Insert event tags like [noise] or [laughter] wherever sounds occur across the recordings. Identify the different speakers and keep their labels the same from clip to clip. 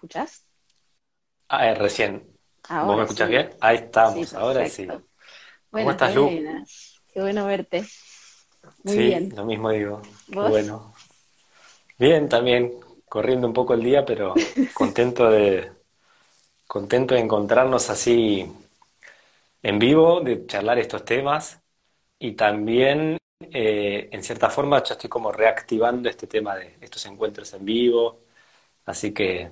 Speaker 1: escuchás?
Speaker 2: Ah, eh, recién. ¿Vos me escuchás bien? Ahí estamos, ahora sí.
Speaker 1: ¿Cómo estás, Lu? Qué bueno verte. Muy
Speaker 2: sí,
Speaker 1: bien.
Speaker 2: lo mismo digo. bueno. Bien, también corriendo un poco el día, pero [laughs] contento de contento de encontrarnos así en vivo, de charlar estos temas y también eh, en cierta forma yo estoy como reactivando este tema de estos encuentros en vivo, así que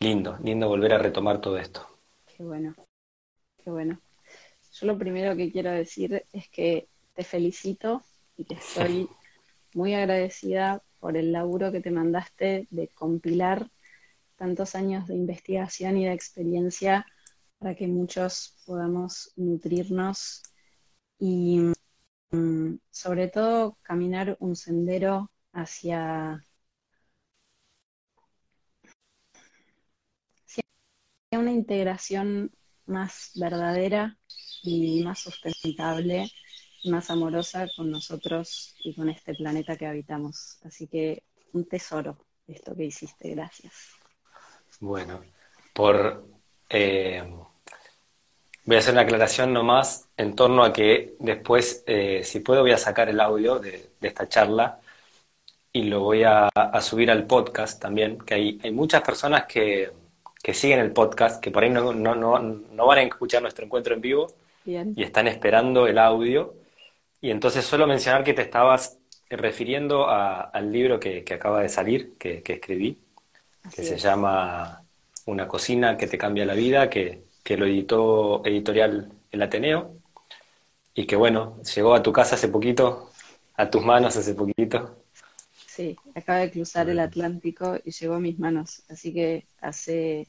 Speaker 2: lindo, lindo volver a retomar todo esto.
Speaker 1: Qué bueno, qué bueno. Yo lo primero que quiero decir es que te felicito y que estoy [laughs] muy agradecida por el laburo que te mandaste de compilar tantos años de investigación y de experiencia para que muchos podamos nutrirnos y mm, sobre todo caminar un sendero hacia, una integración más verdadera y más sustentable más amorosa con nosotros y con este planeta que habitamos. Así que un tesoro esto que hiciste, gracias.
Speaker 2: Bueno, por eh, voy a hacer una aclaración nomás en torno a que después, eh, si puedo, voy a sacar el audio de, esta charla y lo voy a, subir al podcast también, que hay muchas personas que, siguen el podcast, que por ahí no, no, no, van a escuchar nuestro encuentro en vivo y están esperando el audio. Y entonces solo mencionar que te estabas refiriendo al libro que, acaba de salir, que, escribí, que se llama Una cocina que te cambia la vida, que, que lo editó editorial El Ateneo, y que bueno, llegó a tu casa hace poquito, a tus manos hace poquito.
Speaker 1: Sí, acaba de cruzar el Atlántico y llegó a mis manos, así que hace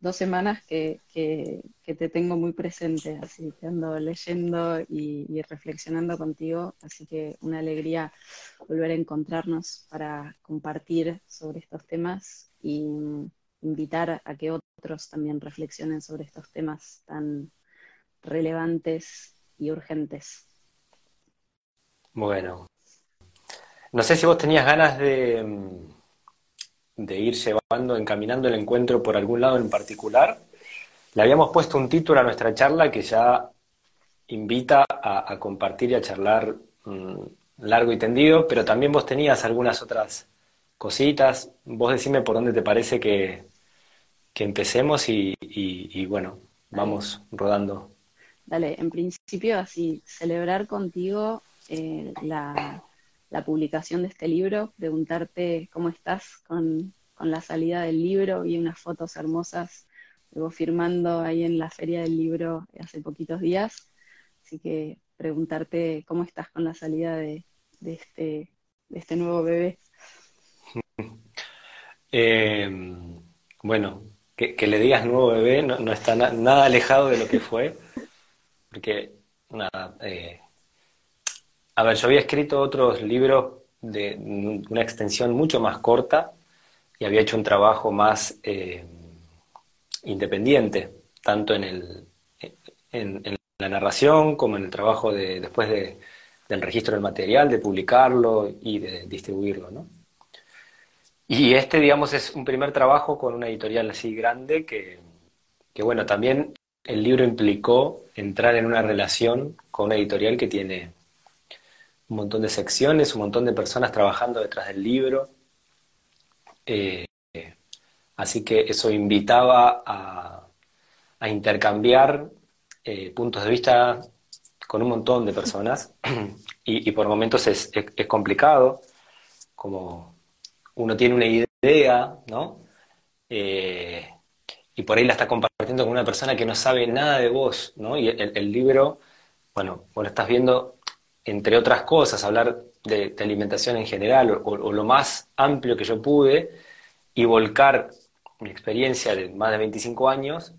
Speaker 1: dos semanas que, que, te tengo muy presente, así que ando leyendo y, reflexionando contigo, así que una alegría volver a encontrarnos para compartir sobre estos temas y invitar a que otros también reflexionen sobre estos temas tan relevantes y urgentes.
Speaker 2: Bueno, no sé si vos tenías ganas de de ir llevando, encaminando el encuentro por algún lado en particular. Le habíamos puesto un título a nuestra charla que ya invita a, compartir y a charlar mm, largo y tendido, pero también vos tenías algunas otras cositas. Vos decime por dónde te parece que, empecemos y, bueno, vamos rodando.
Speaker 1: Dale, en principio así, celebrar contigo eh, la, la publicación de este libro, preguntarte cómo estás con, la salida del libro, vi unas fotos hermosas luego firmando ahí en la feria del libro hace poquitos días, así que preguntarte cómo estás con la salida de, este, de este nuevo bebé. [laughs]
Speaker 2: Em, bueno, que, le digas nuevo bebé no, está nada alejado de lo que fue, porque nada, eh, a ver, yo había escrito otros libros de una extensión mucho más corta y había hecho un trabajo más eh, independiente, tanto en, el, en, la narración como en el trabajo de, después de, del registro del material, de publicarlo y de distribuirlo. ¿no? Y este, digamos, es un primer trabajo con una editorial así grande que, que, bueno, también el libro implicó entrar en una relación con una editorial que tiene un montón de secciones, un montón de personas trabajando detrás del libro. Eh, así que eso invitaba a, intercambiar eh, puntos de vista con un montón de personas [clears throat] y, por momentos es, complicado, como uno tiene una idea, ¿no? Eh, y por ahí la está compartiendo con una persona que no sabe nada de vos, ¿no? Y el, el libro, bueno, vos lo estás viendo entre otras cosas, hablar de, alimentación en general o, lo más amplio que yo pude y volcar mi experiencia de más de 25 años,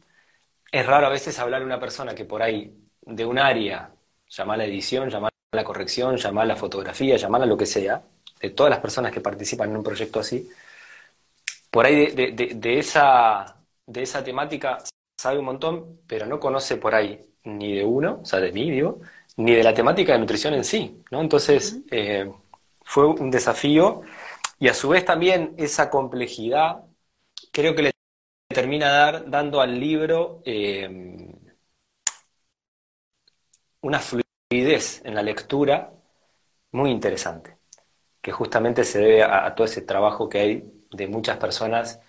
Speaker 2: es raro a veces hablar a una persona que por ahí de un área, llamar la edición, llamar la corrección, llamar la fotografía, llamar lo que sea, de todas las personas que participan en un proyecto así, por ahí de, esa, de esa temática sabe un montón, pero no conoce por ahí ni de uno, o sea, de mí, digo, ni de la temática de nutrición en sí, ¿no? Entonces, eh, fue un desafío y a su vez también esa complejidad creo que le termina dar, dando al libro eh, una fluidez en la lectura muy interesante, que justamente se debe a, todo ese trabajo que hay de muchas personas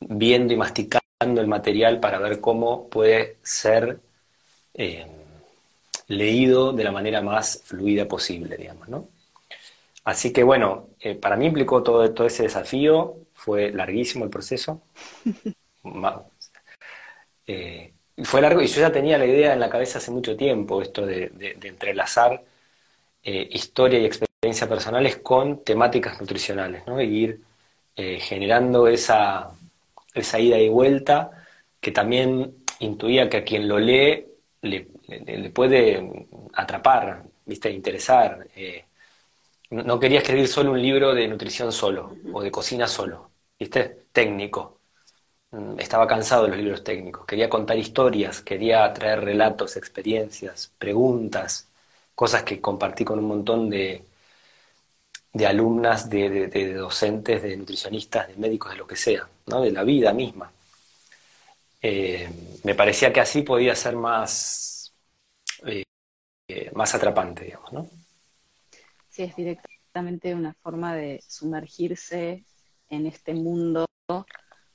Speaker 2: viendo y masticando el material para ver cómo puede ser eh, leído de la manera más fluida posible, digamos, ¿no? Así que bueno, eh, para mí implicó todo, todo ese desafío, fue larguísimo el proceso. [laughs] Eh, fue largo y yo ya tenía la idea en la cabeza hace mucho tiempo, esto de, entrelazar eh, historia y experiencia personales con temáticas nutricionales, ¿no? Y ir generando esa, esa ida y vuelta que también intuía que a quien lo lee le, puede atrapar, ¿viste? interesar. No quería escribir solo un libro de nutrición solo o de cocina solo, ¿viste? Técnico. Mm, estaba cansado de los libros técnicos. Quería contar historias, quería traer relatos, experiencias, preguntas, cosas que compartí con un montón de, de alumnas, de, docentes, de nutricionistas, de médicos, de lo que sea, ¿no? de la vida misma. Eh, me parecía que así podía ser más, eh, más atrapante, digamos, ¿no?
Speaker 1: Sí, es directamente una forma de sumergirse en este mundo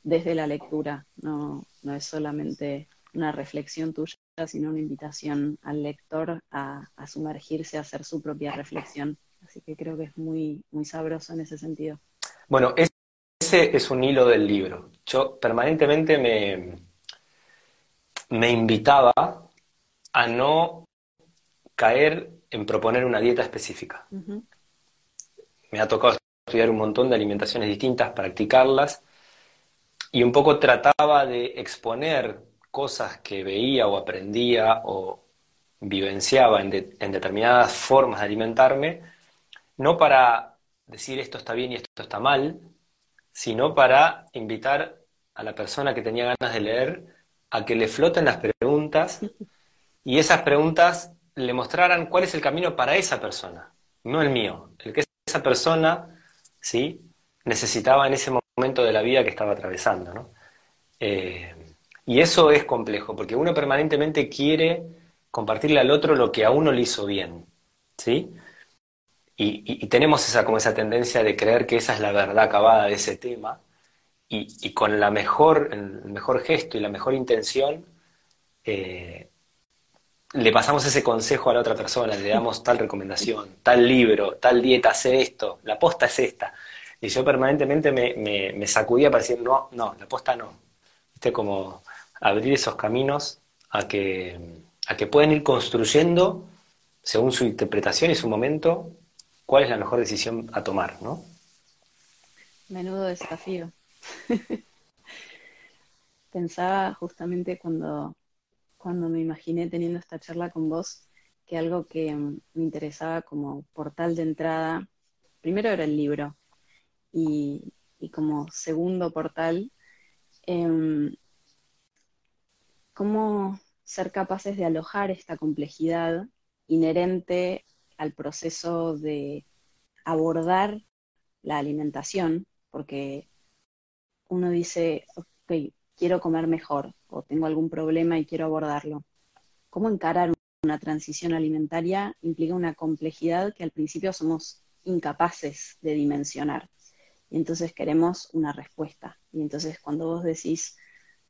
Speaker 1: desde la lectura. No, no es solamente una reflexión tuya, sino una invitación al lector a, sumergirse, a hacer su propia reflexión. Así que creo que es muy, muy sabroso en ese sentido.
Speaker 2: Bueno, ese es un hilo del libro. Yo permanentemente me, me invitaba a no caer en proponer una dieta específica. Me ha tocado estudiar un montón de alimentaciones distintas, practicarlas, y un poco trataba de exponer cosas que veía o aprendía o vivenciaba en, determinadas formas de alimentarme, no para decir esto está bien y esto está mal, sino para invitar a la persona que tenía ganas de leer a que le floten las preguntas y esas preguntas le mostraran cuál es el camino para esa persona, no el mío, el que esa persona ¿sí? necesitaba en ese momento de la vida que estaba atravesando. ¿no? Eh, y eso es complejo, porque uno permanentemente quiere compartirle al otro lo que a uno le hizo bien. ¿sí? Y, tenemos esa, como esa tendencia de creer que esa es la verdad acabada de ese tema, y, con la mejor, el mejor gesto y la mejor intención, eh, le pasamos ese consejo a la otra persona, le damos tal recomendación, tal libro, tal dieta, hace esto, la posta es esta. Y yo permanentemente me, sacudía para decir, no, no, la posta no. ¿Viste? Como abrir esos caminos a que, a que pueden ir construyendo, según su interpretación y su momento, cuál es la mejor decisión a tomar, ¿no?
Speaker 1: Menudo desafío. [laughs] Pensaba justamente cuando cuando me imaginé teniendo esta charla con vos que algo que mm, me interesaba como portal de entrada, primero era el libro y, como segundo portal, em, cómo ser capaces de alojar esta complejidad inherente al proceso de abordar la alimentación, porque uno dice, ok, quiero comer mejor o tengo algún problema y quiero abordarlo. ¿Cómo encarar una transición alimentaria implica una complejidad que al principio somos incapaces de dimensionar? Y entonces queremos una respuesta. Y entonces cuando vos decís,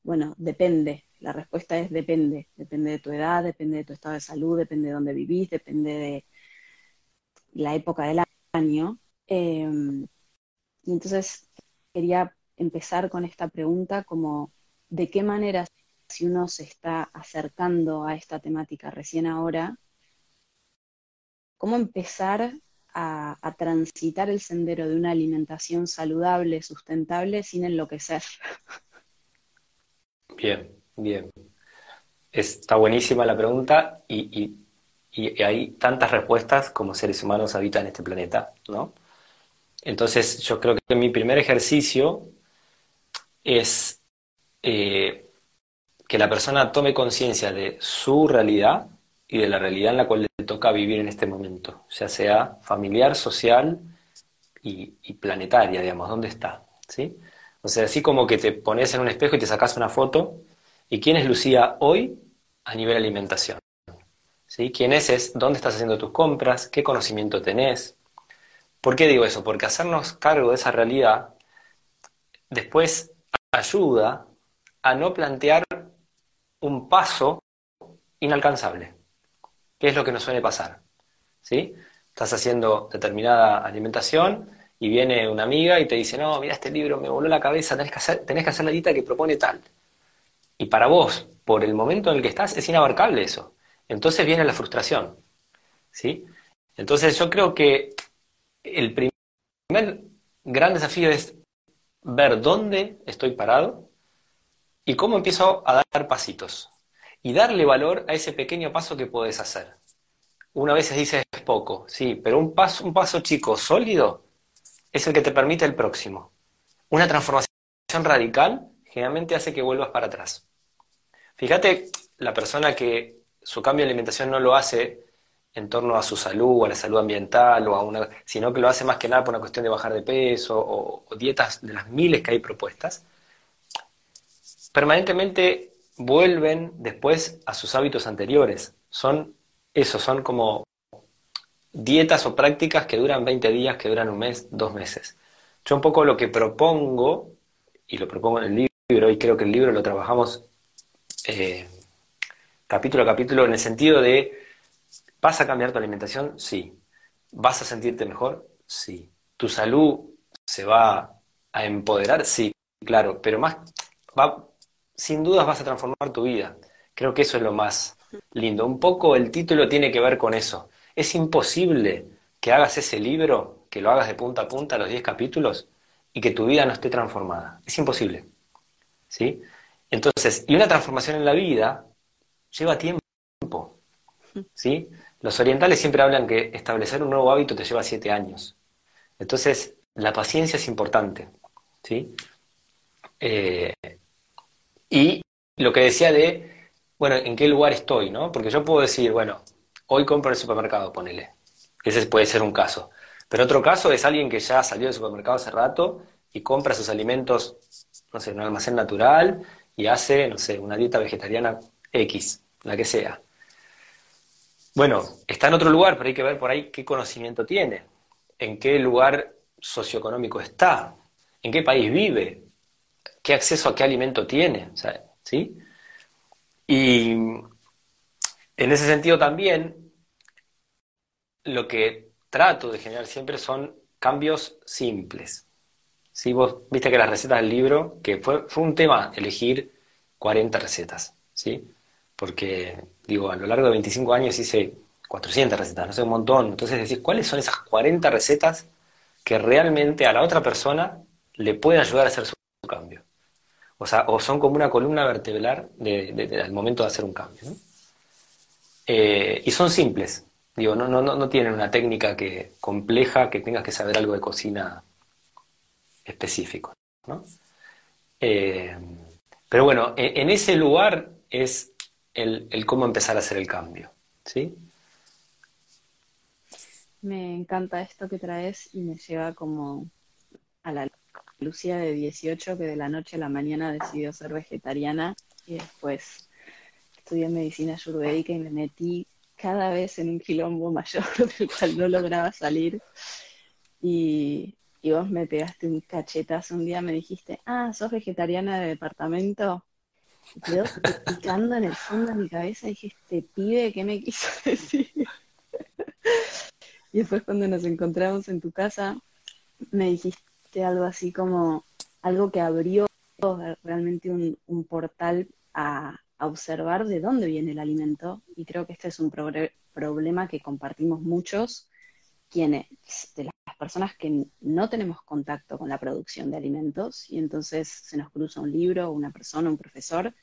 Speaker 1: bueno, depende, la respuesta es depende, depende de tu edad, depende de tu estado de salud, depende de dónde vivís, depende de la época del año. Em, y entonces quería empezar con esta pregunta como de qué manera si uno se está acercando a esta temática recién ahora, cómo empezar a, transitar el sendero de una alimentación saludable, sustentable, sin enloquecer.
Speaker 2: Bien, bien. Está buenísima la pregunta y, y hay tantas respuestas como seres humanos habitan este planeta, ¿no? Entonces yo creo que mi primer ejercicio es eh, que la persona tome conciencia de su realidad y de la realidad en la cual le toca vivir en este momento, ya sea familiar, social y, planetaria, digamos, ¿dónde está? ¿Sí? O sea, así como que te pones en un espejo y te sacas una foto, ¿y quién es Lucía hoy a nivel alimentación? ¿Sí? ¿Quién es? Es dónde estás haciendo tus compras, qué conocimiento tenés. ¿Por qué digo eso? Porque hacernos cargo de esa realidad después ayuda a no plantear un paso inalcanzable, que es lo que nos suele pasar. ¿Sí? Estás haciendo determinada alimentación y viene una amiga y te dice, no, mira, este libro me voló la cabeza, tenés que hacer, tenés que hacer la dieta que propone tal. Y para vos, por el momento en el que estás, es inabarcable eso. Entonces viene la frustración. ¿Sí? Entonces yo creo que el primer gran desafío es ver dónde estoy parado y cómo empiezo a dar pasitos. Y darle valor a ese pequeño paso que puedes hacer. Una vez dice es poco, sí, pero un paso, un paso chico, sólido, es el que te permite el próximo. Una transformación radical generalmente hace que vuelvas para atrás. Fíjate, la persona que su cambio de alimentación no lo hace en torno a su salud, a la salud ambiental, o a una, sino que lo hace más que nada por una cuestión de bajar de peso o, o dietas de las miles que hay propuestas, permanentemente vuelven después a sus hábitos anteriores. Son eso, son como dietas o prácticas que duran 20 días, que duran un mes, dos meses. Yo un poco lo que propongo, y lo propongo en el libro, y creo que el libro lo trabajamos eh, capítulo a capítulo en el sentido de, ¿vas a cambiar tu alimentación? Sí. ¿Vas a sentirte mejor? Sí. ¿Tu salud se va a empoderar? Sí, claro, pero más, va, sin dudas vas a transformar tu vida. Creo que eso es lo más lindo. Un poco el título tiene que ver con eso. Es imposible que hagas ese libro, que lo hagas de punta a punta, los 10 capítulos, y que tu vida no esté transformada. Es imposible. ¿Sí? Entonces, y una transformación en la vida lleva tiempo. ¿Sí? Los orientales siempre hablan que establecer un nuevo hábito te lleva siete años. Entonces, la paciencia es importante. ¿sí? Eh, y lo que decía de, bueno, ¿en qué lugar estoy? ¿no? Porque yo puedo decir, bueno, hoy compro en el supermercado, ponele. Ese puede ser un caso. Pero otro caso es alguien que ya salió del supermercado hace rato y compra sus alimentos, no sé, en un almacén natural y hace, no sé, una dieta vegetariana X, la que sea. Bueno, está en otro lugar, pero hay que ver por ahí qué conocimiento tiene, en qué lugar socioeconómico está, en qué país vive, qué acceso a qué alimento tiene, ¿sí? Y en ese sentido también, lo que trato de generar siempre son cambios simples. Si Vos viste que las recetas del libro, que fue, fue un tema elegir 40 recetas, ¿sí? Porque, digo, a lo largo de 25 años hice 400 recetas, no sé, un montón. Entonces decís, ¿cuáles son esas 40 recetas que realmente a la otra persona le pueden ayudar a hacer su cambio? O sea, o son como una columna vertebral del momento de hacer un cambio. Eh, y son simples, digo, no, no, no tienen una técnica que, compleja que tengas que saber algo de cocina específico. ¿no? Eh, pero bueno, e, en, ese lugar es el, el, cómo empezar a hacer el cambio. ¿sí?
Speaker 1: Me encanta esto que traes y me lleva como a la Lucía de 18 que de la noche a la mañana decidió ser vegetariana y después estudié medicina ayurvédica y me metí cada vez en un quilombo mayor [laughs] del cual no lograba salir. Y, y vos me pegaste un cachetazo un día, me dijiste, ah, sos vegetariana de departamento. Quedó picando en el fondo de mi cabeza y dije, este pibe, ¿qué me quiso [laughs] decir? y después cuando nos encontramos en tu casa, me dijiste algo así como algo que abrió realmente un, portal a, observar de dónde viene el alimento y creo que este es un problema que compartimos muchos quienes de las personas que no tenemos contacto con la producción de alimentos y entonces se nos cruza un libro, una persona, un profesor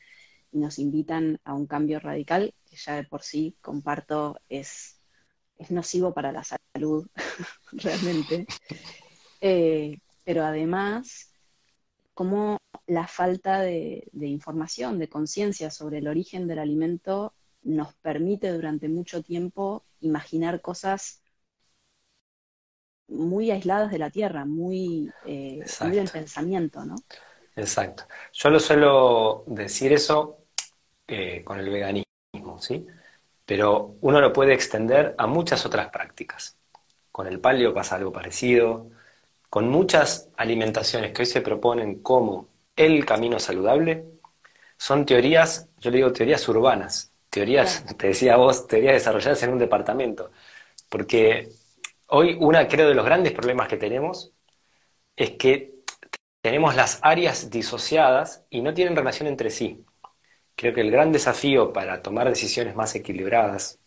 Speaker 1: y nos invitan a un cambio radical que ya de por sí comparto es, es nocivo para la salud [laughs] realmente. Eh, pero además como la falta de, información, de conciencia sobre el origen del alimento nos permite durante mucho tiempo imaginar cosas muy aisladas de la tierra, muy, eh, del pensamiento, ¿no?
Speaker 2: Exacto. Yo lo suelo decir eso eh, con el veganismo, ¿sí? Pero uno lo puede extender a muchas otras prácticas. Con el palio pasa algo parecido, con muchas alimentaciones que hoy se proponen como el camino saludable, son teorías, yo le digo teorías urbanas, teorías, [laughs] te decía vos, teorías desarrolladas en un departamento, porque hoy una, creo, de los grandes problemas que tenemos es que tenemos las áreas disociadas y no tienen relación entre sí. Creo que el gran desafío para tomar decisiones más equilibradas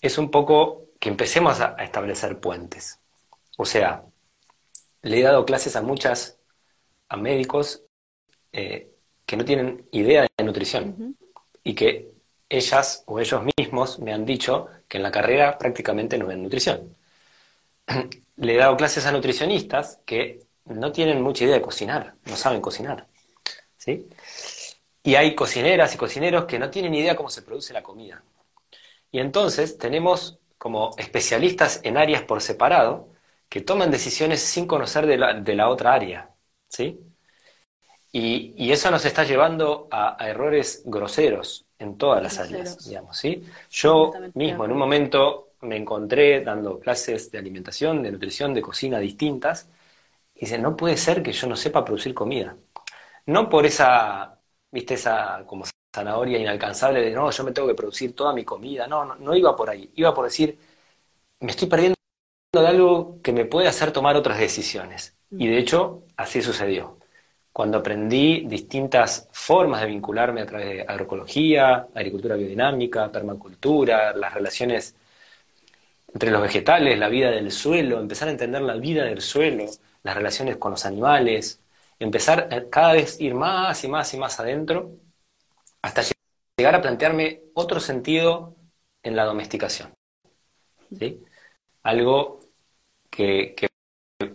Speaker 2: es un poco que empecemos a, establecer puentes. O sea, le he dado clases a muchas, a médicos eh, que no tienen idea de nutrición y que ellas o ellos mismos me han dicho que en la carrera prácticamente no ven nutrición. [clears throat] Le he dado clases a nutricionistas que no tienen mucha idea de cocinar, no saben cocinar. ¿sí? Y hay cocineras y cocineros que no tienen idea cómo se produce la comida. Y entonces tenemos como especialistas en áreas por separado que toman decisiones sin conocer de la, otra área. ¿sí? Y, eso nos está llevando a, errores groseros en todas las áreas, digamos, ¿sí? Yo mismo en un momento me encontré dando clases de alimentación, de nutrición, de cocina distintas, y dice, no puede ser que yo no sepa producir comida. No por esa, viste, esa como zanahoria inalcanzable de, no, yo me tengo que producir toda mi comida. No, no, no iba por ahí. Iba por decir, me estoy perdiendo de algo que me puede hacer tomar otras decisiones. Y de hecho, así sucedió. Cuando aprendí distintas formas de vincularme a través de agroecología, agricultura biodinámica, permacultura, las relaciones entre los vegetales, la vida del suelo, empezar a entender la vida del suelo, las relaciones con los animales, empezar cada vez ir más y más y más adentro, hasta llegar a plantearme otro sentido en la domesticación. ¿sí? Algo que,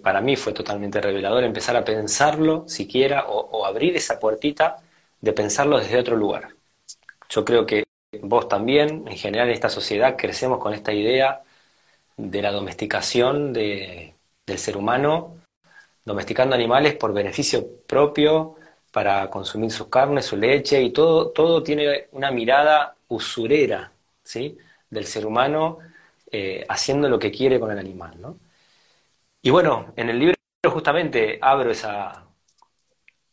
Speaker 2: para mí fue totalmente revelador, empezar a pensarlo siquiera o, o abrir esa puertita de pensarlo desde otro lugar. Yo creo que vos también, en general en esta sociedad, crecemos con esta idea de la domesticación de, del ser humano domesticando animales por beneficio propio, para consumir sus carnes, su leche, y todo, todo tiene una mirada usurera, ¿sí? Del ser humano eh, haciendo lo que quiere con el animal, ¿no? Y bueno, en el libro justamente abro esa,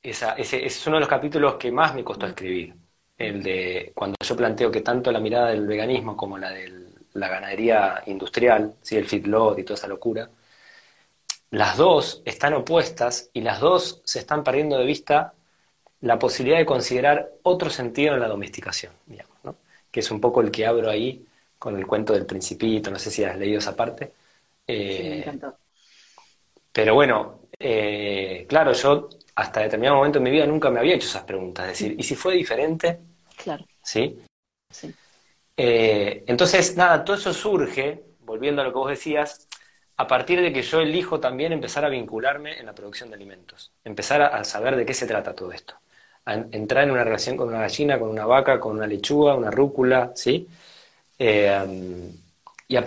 Speaker 2: esa ese, es uno de los capítulos que más me costó escribir, el de cuando yo planteo que tanto la mirada del veganismo como la de la ganadería industrial, ¿sí? el feedlot y toda esa locura, las dos están opuestas y las dos se están perdiendo de vista la posibilidad de considerar otro sentido en la domesticación, digamos, ¿no? que es un poco el que abro ahí con el cuento del principito, no sé si has leído esa parte.
Speaker 1: Eh, sí, me encantó.
Speaker 2: Pero bueno, eh, claro, yo hasta determinado momento en mi vida nunca me había hecho esas preguntas, es decir, ¿y si fue diferente?
Speaker 1: Claro.
Speaker 2: ¿Sí? Eh, entonces, nada, todo eso surge, volviendo a lo que vos decías, a partir de que yo elijo también empezar a vincularme en la producción de alimentos, empezar a, saber de qué se trata todo esto, a entrar en una relación con una gallina, con una vaca, con una lechuga, una rúcula, ¿sí? Eh,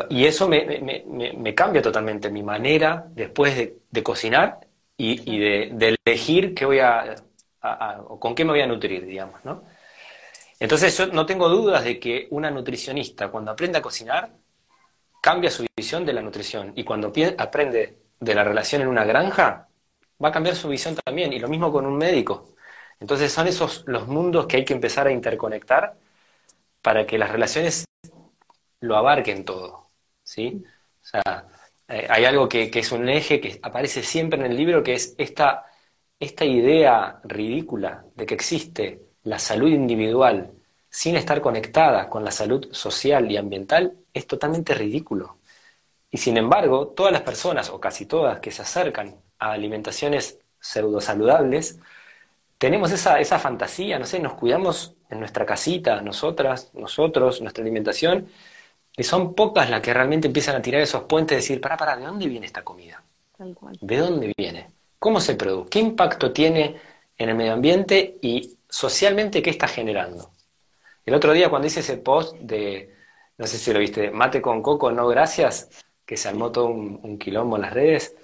Speaker 2: y, eso me, cambia totalmente mi manera después de, cocinar y, de, elegir qué voy a, o con qué me voy a nutrir, digamos, ¿no? Entonces yo no tengo dudas de que una nutricionista cuando aprende a cocinar cambia su visión de la nutrición y cuando aprende de la relación en una granja, va a cambiar su visión también, y lo mismo con un médico. Entonces son esos los mundos que hay que empezar a interconectar para que las relaciones lo abarquen todo, ¿sí? O sea, eh, hay algo que, es un eje que aparece siempre en el libro, que es esta, esta idea ridícula de que existe la salud individual sin estar conectada con la salud social y ambiental es totalmente ridículo. Y sin embargo, todas las personas, o casi todas, que se acercan a alimentaciones pseudo saludables, tenemos esa, esa fantasía, no sé, nos cuidamos en nuestra casita, nosotras, nosotros, nuestra alimentación, y son pocas las que realmente empiezan a tirar esos puentes y decir, para, para, ¿de dónde viene esta comida? ¿De dónde viene? ¿Cómo se produce? ¿Qué impacto tiene en el medio ambiente y socialmente qué está generando? El otro día cuando hice ese post de, no sé si lo viste, mate con coco, no gracias, que se armó todo un, quilombo en las redes,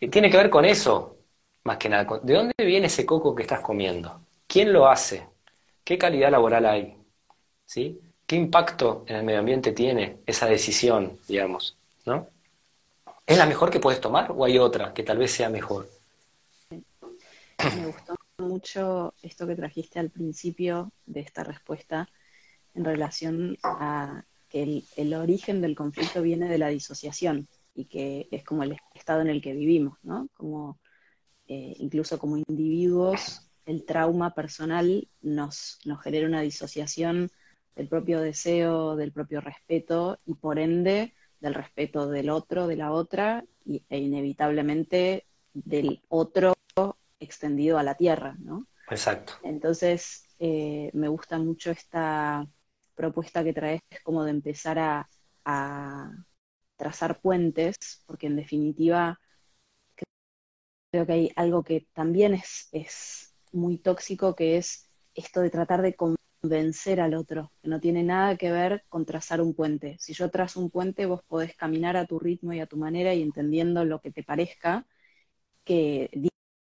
Speaker 2: y tiene que ver con eso. más que nada, ¿de dónde viene ese coco que estás comiendo? ¿Quién lo hace? ¿Qué calidad laboral hay? ¿Sí? ¿Qué impacto en el medio ambiente tiene esa decisión, digamos? ¿no? ¿Es la mejor que puedes tomar o hay otra que tal vez sea mejor?
Speaker 1: Me gustó mucho esto que trajiste al principio de esta respuesta en relación a que el, origen del conflicto viene de la disociación y que es como el estado en el que vivimos, ¿no? Como eh, incluso como individuos, el trauma personal nos, nos genera una disociación del propio deseo, del propio respeto y por ende del respeto del otro, de la otra e inevitablemente del otro extendido a la tierra, ¿no?
Speaker 2: Exacto.
Speaker 1: Entonces, eh, me gusta mucho esta propuesta que traes como de empezar a, trazar puentes, porque en definitiva creo que hay algo que también es, es muy tóxico, que es esto de tratar de convencer al otro, que no tiene nada que ver con trazar un puente. Si yo trazo un puente, vos podés caminar a tu ritmo y a tu manera y entendiendo lo que te parezca, que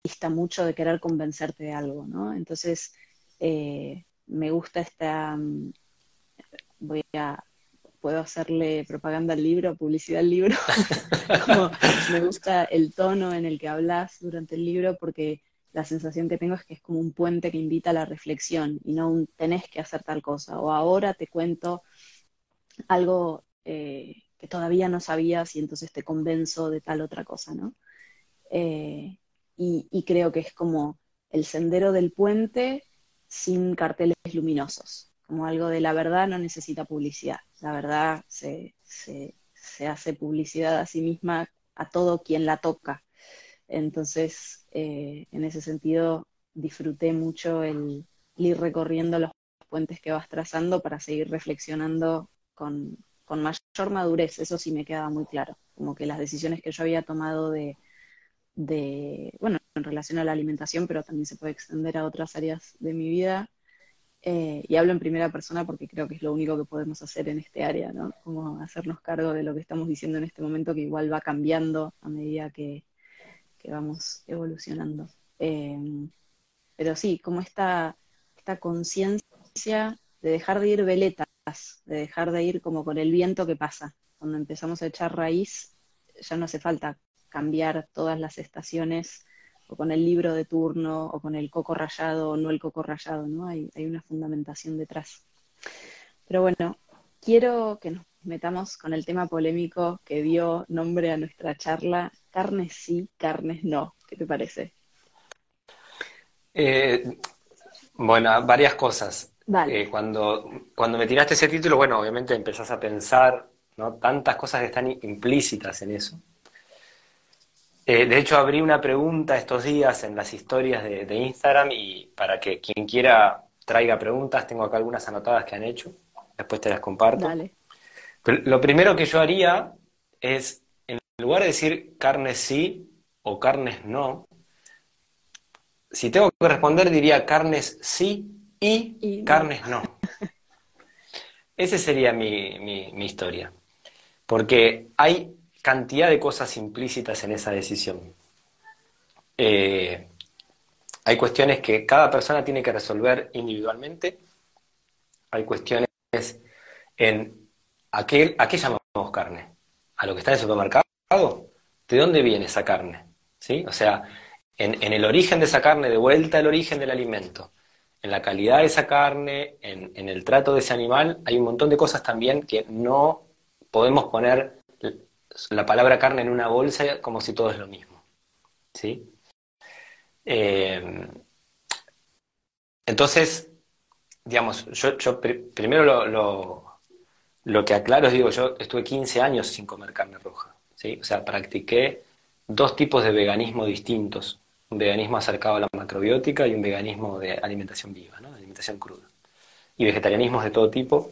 Speaker 1: dista mucho de querer convencerte de algo, ¿no? Entonces, eh, me gusta esta, mm, voy a, puedo hacerle propaganda al libro, publicidad al libro, [laughs] me gusta el tono en el que hablas durante el libro porque la sensación que tengo es que es como un puente que invita a la reflexión y no un tenés que hacer tal cosa. O ahora te cuento algo eh, que todavía no sabías y entonces te convenzo de tal otra cosa, ¿no? Eh, y, creo que es como el sendero del puente sin carteles luminosos, como algo de la verdad no necesita publicidad. La verdad se, se, se hace publicidad a sí misma a todo quien la toca. Entonces, eh, en ese sentido, disfruté mucho el, ir recorriendo los puentes que vas trazando para seguir reflexionando con, mayor madurez. Eso sí me quedaba muy claro. Como que las decisiones que yo había tomado de, bueno, en relación a la alimentación, pero también se puede extender a otras áreas de mi vida. Eh, y hablo en primera persona porque creo que es lo único que podemos hacer en este área, ¿no? Como hacernos cargo de lo que estamos diciendo en este momento, que igual va cambiando a medida que, vamos evolucionando. Eh, pero sí, como esta, esta conciencia de dejar de ir veletas, de dejar de ir como con el viento que pasa. Cuando empezamos a echar raíz, ya no hace falta cambiar todas las estaciones o con el libro de turno o con el coco rayado o no el coco rayado, ¿no? Hay, hay una fundamentación detrás. Pero bueno, quiero que nos metamos con el tema polémico que dio nombre a nuestra charla, carnes sí, carnes no. ¿Qué te parece?
Speaker 2: Eh, bueno, varias cosas. Eh, cuando, cuando me tiraste ese título, bueno, obviamente empezás a pensar, ¿no? Tantas cosas que están implícitas en eso. Eh, de hecho, abrí una pregunta estos días en las historias de, de Instagram y para que quien quiera traiga preguntas, tengo acá algunas anotadas que han hecho, después te las comparto. Dale lo primero que yo haría es, en lugar de decir carnes sí o carnes no, si tengo que responder diría carnes sí y, carnes no. [laughs] Esa sería mi, historia. Porque hay cantidad de cosas implícitas en esa decisión. Eh, hay cuestiones que cada persona tiene que resolver individualmente. Hay cuestiones en ¿A qué, llamamos carne? ¿A lo que está en el supermercado? ¿De dónde viene esa carne? ¿Sí? O sea, en, el origen de esa carne, de vuelta al origen del alimento, en la calidad de esa carne, en, el trato de ese animal, hay un montón de cosas también que no podemos poner la palabra carne en una bolsa como si todo es lo mismo. ¿Sí? Eh, entonces, digamos, yo, primero lo, lo que aclaro es, digo, yo estuve 15 años sin comer carne roja, ¿sí? O sea, practiqué dos tipos de veganismo distintos, un veganismo acercado a la macrobiótica y un veganismo de alimentación viva, ¿no? alimentación cruda. Y vegetarianismos de todo tipo.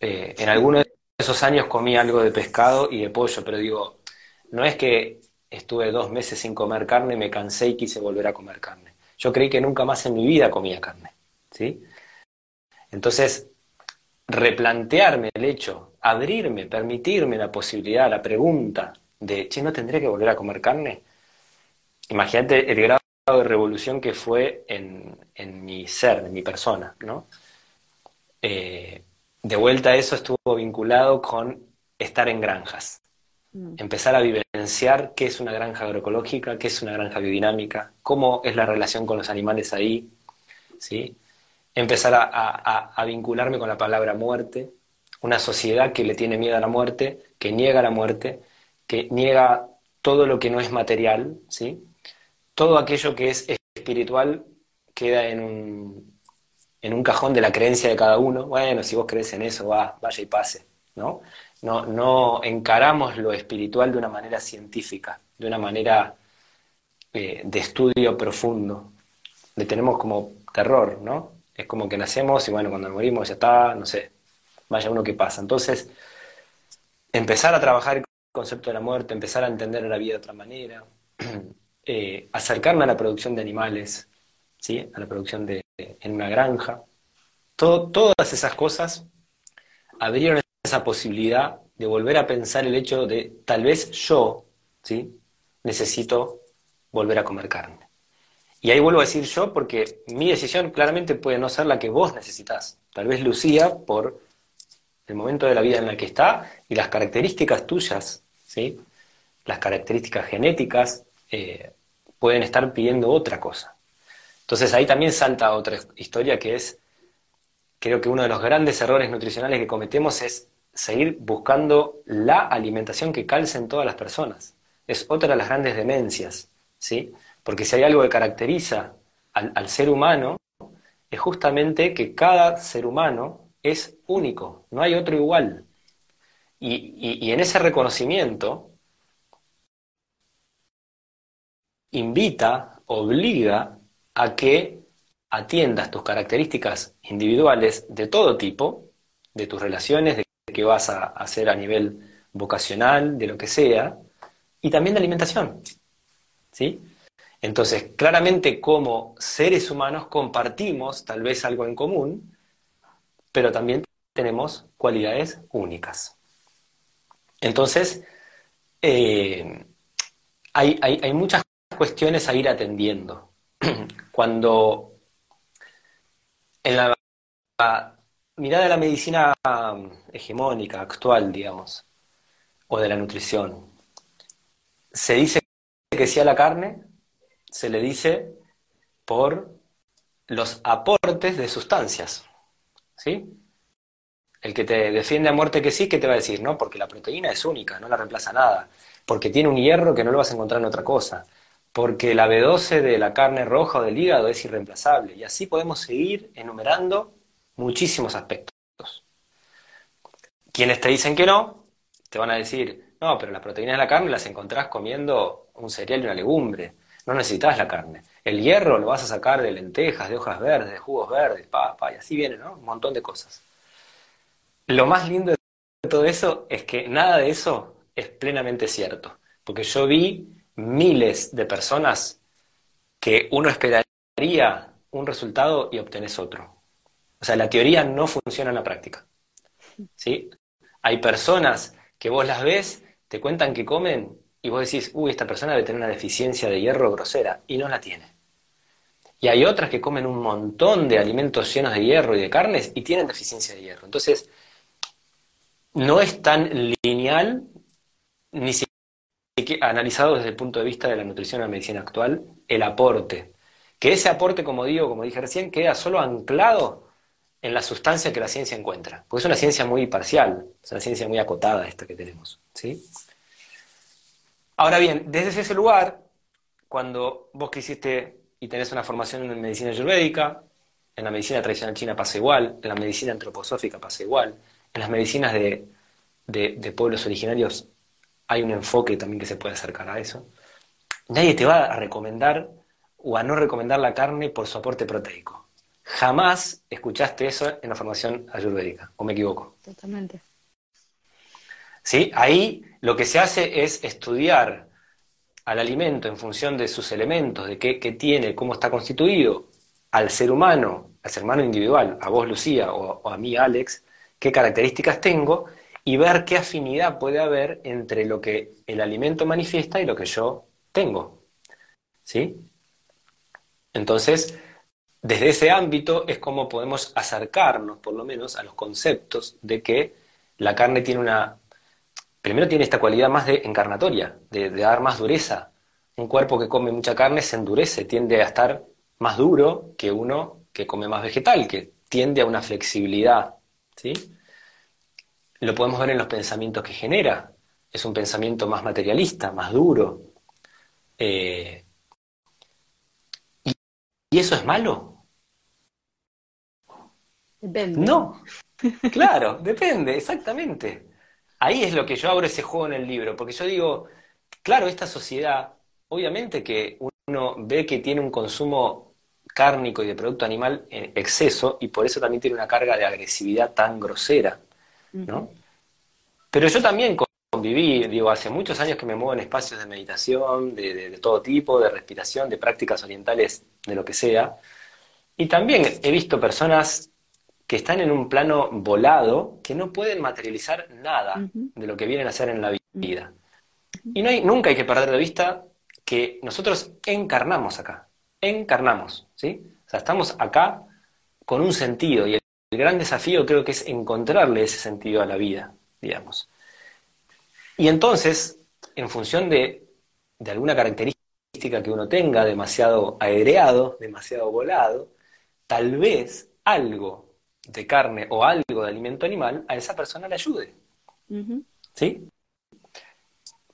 Speaker 2: Eh, en algunos esos años comí algo de pescado y de pollo, pero digo, no es que estuve dos meses sin comer carne, me cansé y quise volver a comer carne. Yo creí que nunca más en mi vida comía carne, ¿sí? Entonces, replantearme el hecho, abrirme, permitirme la posibilidad, la pregunta de, che, ¿no tendré que volver a comer carne? imagínate el grado de revolución que fue en, mi ser, en mi persona, ¿no? Eh, de vuelta a eso estuvo vinculado con estar en granjas. Mm. Empezar a vivenciar qué es una granja agroecológica, qué es una granja biodinámica, cómo es la relación con los animales ahí, ¿sí? Empezar a vincularme con la palabra muerte, una sociedad que le tiene miedo a la muerte, que niega la muerte, que niega todo lo que no es material, ¿sí? Todo aquello que es espiritual queda en un, en un cajón de la creencia de cada uno. Bueno, si vos crees en eso, va, vaya y pase, ¿no? No, no encaramos lo espiritual de una manera científica, de una manera eh, de estudio profundo. Le tenemos como terror, ¿no? Es como que nacemos y bueno, cuando morimos ya está, no sé, vaya uno que pasa. Entonces, empezar a trabajar el concepto de la muerte, empezar a entender la vida de otra manera, [clears throat] eh, acercarme a la producción de animales, ¿sí? a la producción de, en una granja. todas esas cosas abrieron esa posibilidad de volver a pensar el hecho de tal vez yo ¿sí? necesito volver a comer carne. Y ahí vuelvo a decir yo porque mi decisión claramente puede no ser la que vos necesitas. Tal vez Lucía, por el momento de la vida en el que está y las características tuyas, ¿sí? las características genéticas, eh, pueden estar pidiendo otra cosa. Entonces ahí también salta otra historia que es, creo que uno de los grandes errores nutricionales que cometemos es seguir buscando la alimentación que calce en todas las personas. Es otra de las grandes demencias, ¿sí? Porque si hay algo que caracteriza al, al ser humano, es justamente que cada ser humano es único, no hay otro igual. Y, en ese reconocimiento invita, obliga a que atiendas tus características individuales de todo tipo, de tus relaciones, de qué vas a hacer a nivel vocacional, de lo que sea, y también de alimentación. ¿Sí? Entonces, claramente como seres humanos compartimos tal vez algo en común, pero también tenemos cualidades únicas. Entonces, eh, hay, muchas cuestiones a ir atendiendo. [clears throat] Cuando en la, mirada de la medicina hegemónica, actual, digamos, o de la nutrición, se dice que si a la carne, se le dice por los aportes de sustancias. ¿sí? El que te defiende a muerte que sí, ¿qué te va a decir? No, porque la proteína es única, no la reemplaza nada. Porque tiene un hierro que no lo vas a encontrar en otra cosa. Porque la B12 de la carne roja o del hígado es irreemplazable. Y así podemos seguir enumerando muchísimos aspectos. Quienes te dicen que no, te van a decir, no, pero las proteínas de la carne las encontrás comiendo un cereal y una legumbre. No necesitas la carne. El hierro lo vas a sacar de lentejas, de hojas verdes, de jugos verdes, pa, y así viene, ¿no? Un montón de cosas. Lo más lindo de todo eso es que nada de eso es plenamente cierto, porque yo vi miles de personas que uno esperaría un resultado y obtenés otro. O sea, la teoría no funciona en la práctica. ¿sí? Hay personas que vos las ves, te cuentan que comen y vos decís, uy, esta persona debe tener una deficiencia de hierro grosera, y no la tiene. Y hay otras que comen un montón de alimentos llenos de hierro y de carnes y tienen deficiencia de hierro. Entonces, no es tan lineal, ni siquiera analizado desde el punto de vista de la nutrición y la medicina actual, el aporte. Que ese aporte, como digo, como dije recién, queda solo anclado en la sustancia que la ciencia encuentra. Porque es una ciencia muy parcial, es una ciencia muy acotada esta que tenemos. ¿sí? Ahora bien, desde ese lugar, cuando vos quisiste y tenés una formación en medicina ayurvédica, en la medicina tradicional china pasa igual, en la medicina antroposófica pasa igual, en las medicinas de, de, pueblos originarios hay un enfoque también que se puede acercar a eso. Nadie te va a recomendar o a no recomendar la carne por su aporte proteico. Jamás escuchaste eso en la formación ayurvédica, ¿o me equivoco?
Speaker 1: Totalmente.
Speaker 2: ¿Sí? Ahí lo que se hace es estudiar al alimento en función de sus elementos, de qué, tiene, cómo está constituido, al ser humano, al ser humano individual, a vos Lucía o, a mí Alex, qué características tengo y ver qué afinidad puede haber entre lo que el alimento manifiesta y lo que yo tengo. ¿Sí? Entonces, desde ese ámbito es como podemos acercarnos, por lo menos, a los conceptos de que la carne tiene una... Primero tiene esta cualidad más de encarnatoria, de, dar más dureza. Un cuerpo que come mucha carne se endurece, tiende a estar más duro que uno que come más vegetal, que tiende a una flexibilidad. ¿sí? Lo podemos ver en los pensamientos que genera. Es un pensamiento más materialista, más duro. Eh, ¿Y eso es malo?
Speaker 1: Depende.
Speaker 2: No, claro, depende, exactamente. Ahí es lo que yo abro ese juego en el libro, porque yo digo, claro, esta sociedad, obviamente que uno ve que tiene un consumo cárnico y de producto animal en exceso y por eso también tiene una carga de agresividad tan grosera, ¿no? Pero yo también conviví, digo, hace muchos años que me muevo en espacios de meditación, de, todo tipo, de respiración, de prácticas orientales, de lo que sea. Y también he visto personas que están en un plano volado, que no pueden materializar nada de lo que vienen a hacer en la vida. Y no hay, nunca hay que perder de vista que nosotros encarnamos acá, encarnamos, ¿sí? O sea, estamos acá con un sentido y el gran desafío creo que es encontrarle ese sentido a la vida, digamos. Y entonces, en función de, alguna característica que uno tenga, demasiado aereado, demasiado volado, tal vez algo de carne o algo de alimento animal a esa persona le ayude. ¿Sí?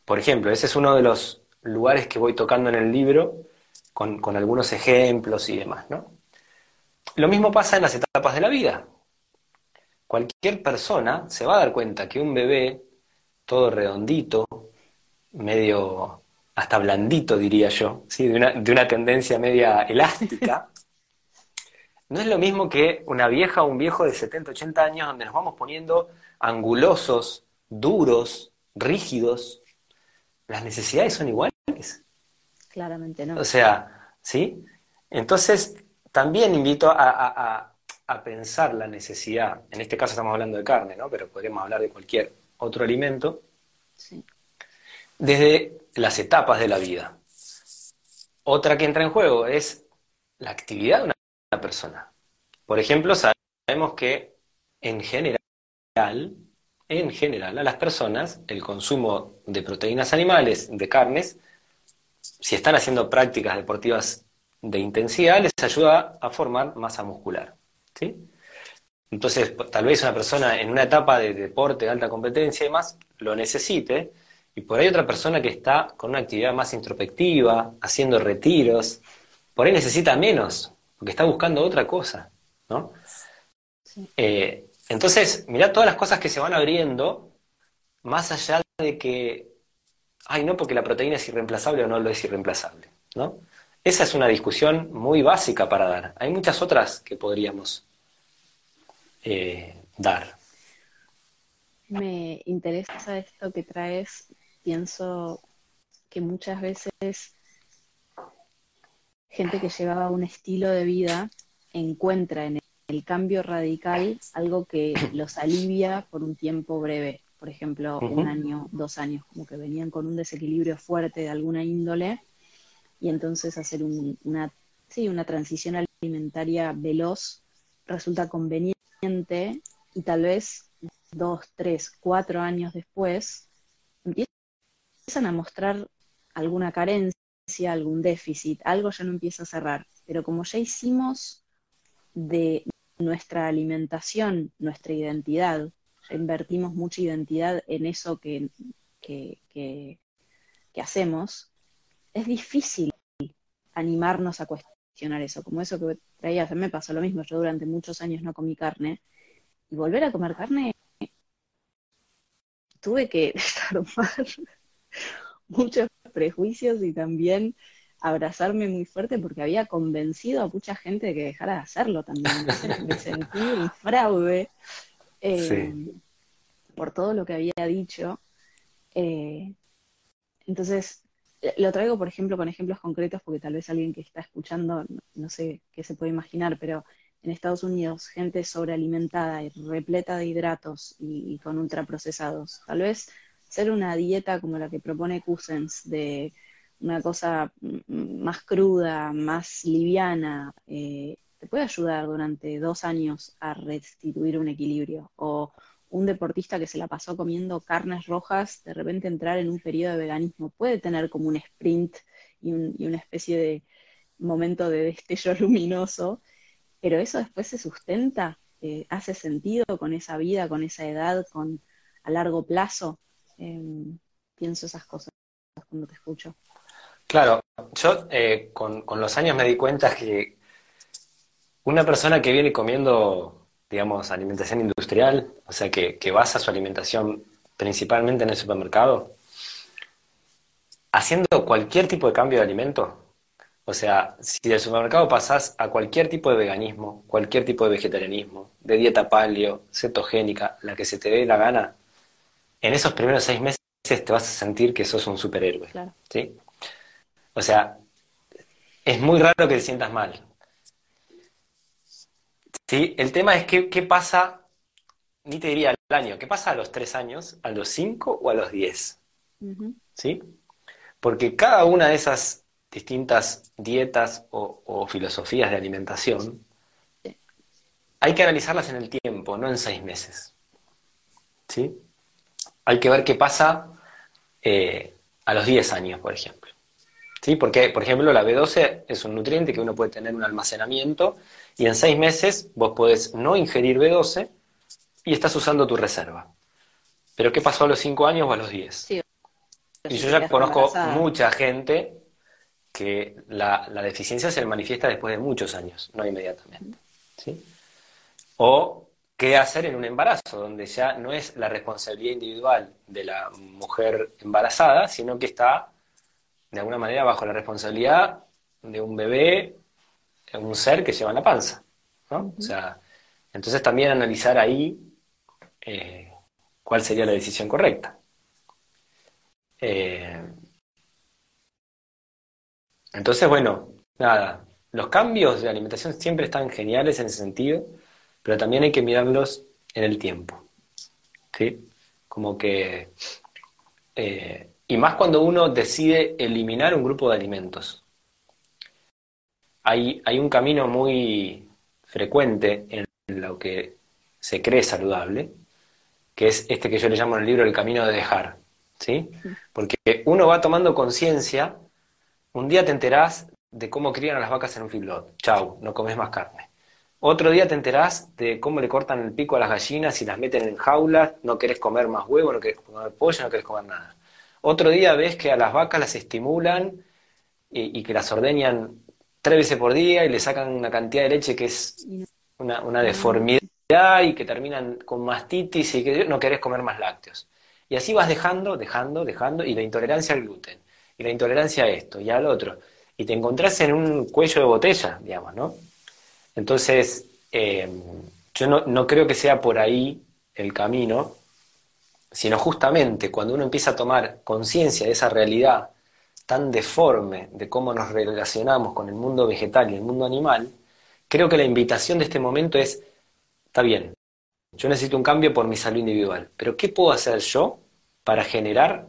Speaker 2: Por ejemplo, ese es uno de los lugares que voy tocando en el libro con, con, algunos ejemplos y demás, ¿no? Lo mismo pasa en las etapas de la vida. Cualquier persona se va a dar cuenta que un bebé todo redondito, medio hasta blandito, diría yo, ¿sí? de, una, de una tendencia media [laughs] elástica, no es lo mismo que una vieja o un viejo de 70, 80 años donde nos vamos poniendo angulosos, duros, rígidos. ¿Las necesidades son iguales?
Speaker 1: Claramente no.
Speaker 2: O sea, ¿sí? Entonces, también invito a, a pensar la necesidad, en este caso estamos hablando de carne, ¿no? Pero podríamos hablar de cualquier otro alimento, desde las etapas de la vida. Otra que entra en juego es la actividad de una persona. Por ejemplo, sabemos que en general, en general, a las personas el consumo de proteínas animales, de carnes, si están haciendo prácticas deportivas de intensidad, les ayuda a formar masa muscular. ¿sí? Entonces, tal vez una persona en una etapa de deporte de alta competencia y demás lo necesite, y por ahí otra persona que está con una actividad más introspectiva, haciendo retiros, por ahí necesita menos, porque está buscando otra cosa, ¿no? Eh, entonces, mirá todas las cosas que se van abriendo, más allá de que, ay, no, porque la proteína es irreemplazable o no lo es irreemplazable, ¿no? Esa es una discusión muy básica para dar. Hay muchas otras que podríamos eh, dar.
Speaker 1: Me interesa esto que traes. Pienso que muchas veces gente que llevaba un estilo de vida encuentra en el cambio radical algo que los alivia por un tiempo breve, por ejemplo, un año, dos años, como que venían con un desequilibrio fuerte de alguna índole, y entonces hacer una, sí, una transición alimentaria veloz resulta conveniente y tal vez dos, tres, cuatro años después empiezan a mostrar alguna carencia, algún déficit, algo ya no empieza a cerrar. Pero como ya hicimos de nuestra alimentación, nuestra identidad, ya invertimos mucha identidad en eso que, que, que, que hacemos, es difícil animarnos a cuestionar eso, como eso que traías, me pasó lo mismo, yo durante muchos años no comí carne, y volver a comer carne, tuve que [laughs] desarmar muchos prejuicios y también abrazarme muy fuerte porque había convencido a mucha gente de que dejara de hacerlo también. Me sentí un fraude eh, por todo lo que había dicho. Eh, entonces, lo traigo, por ejemplo, con ejemplos concretos, porque tal vez alguien que está escuchando, no, sé qué se puede imaginar, pero en Estados Unidos, gente sobrealimentada y repleta de hidratos y, con ultraprocesados. Tal vez ser una dieta como la que propone Cousins, de una cosa más cruda, más liviana, eh, te puede ayudar durante dos años a restituir un equilibrio. O un deportista que se la pasó comiendo carnes rojas, de repente entrar en un periodo de veganismo puede tener como un sprint y, una especie de momento de destello [laughs] luminoso, pero eso después se sustenta, eh, hace sentido con esa vida, con esa edad, con a largo plazo. Em, pienso esas cosas cuando te escucho.
Speaker 2: Claro, yo eh, con, los años me di cuenta que una persona que viene comiendo, digamos, alimentación industrial, o sea, que, basa su alimentación principalmente en el supermercado, haciendo cualquier tipo de cambio de alimento, o sea, si del supermercado pasás a cualquier tipo de veganismo, cualquier tipo de vegetarianismo, de dieta paleo, cetogénica, la que se te dé la gana, en esos primeros seis meses te vas a sentir que sos un superhéroe. ¿sí? O sea, es muy raro que te sientas mal. ¿Sí? El tema es que, qué pasa, ni te diría al año, qué pasa a los tres años, a los cinco o a los diez. ¿Sí? Porque cada una de esas distintas dietas o, filosofías de alimentación hay que analizarlas en el tiempo, no en seis meses. ¿Sí? Hay que ver qué pasa eh, a los 10 años, por ejemplo. ¿Sí? Porque, por ejemplo, la B12 es un nutriente que uno puede tener un almacenamiento y en 6 meses vos podés no ingerir B12 y estás usando tu reserva. Pero ¿qué pasó a los 5 años o a los 10? y yo ya conozco mucha gente que la, la, deficiencia se manifiesta después de muchos años, no inmediatamente. ¿sí? O qué hacer en un embarazo, donde ya no es la responsabilidad individual de la mujer embarazada, sino que está de alguna manera bajo la responsabilidad de un bebé, un ser que lleva en la panza. ¿no? O sea, entonces también analizar ahí eh, cuál sería la decisión correcta. Eh, entonces, bueno, nada, los cambios de alimentación siempre están geniales en ese sentido pero también hay que mirarlos en el tiempo. ¿sí? Como que... Eh, y más cuando uno decide eliminar un grupo de alimentos. Hay, hay un camino muy frecuente en lo que se cree saludable, que es este que yo le llamo en el libro el camino de dejar. ¿sí? Porque uno va tomando conciencia, un día te enterás de cómo crían a las vacas en un feedlot. Chau, no comes más carne. Otro día te enterás de cómo le cortan el pico a las gallinas y las meten en jaulas, no querés comer más huevo, no querés comer pollo, no querés comer nada. Otro día ves que a las vacas las estimulan y, que las ordeñan tres veces por día y le sacan una cantidad de leche que es una, deformidad y que terminan con mastitis y que no querés comer más lácteos. Y así vas dejando, dejando, dejando, y la intolerancia al gluten, y la intolerancia a esto y al otro. Y te encontrás en un cuello de botella, digamos, ¿no? Entonces, eh, yo no, creo que sea por ahí el camino, sino justamente cuando uno empieza a tomar conciencia de esa realidad tan deforme de cómo nos relacionamos con el mundo vegetal y el mundo animal, creo que la invitación de este momento es, está bien, yo necesito un cambio por mi salud individual, pero ¿qué puedo hacer yo para generar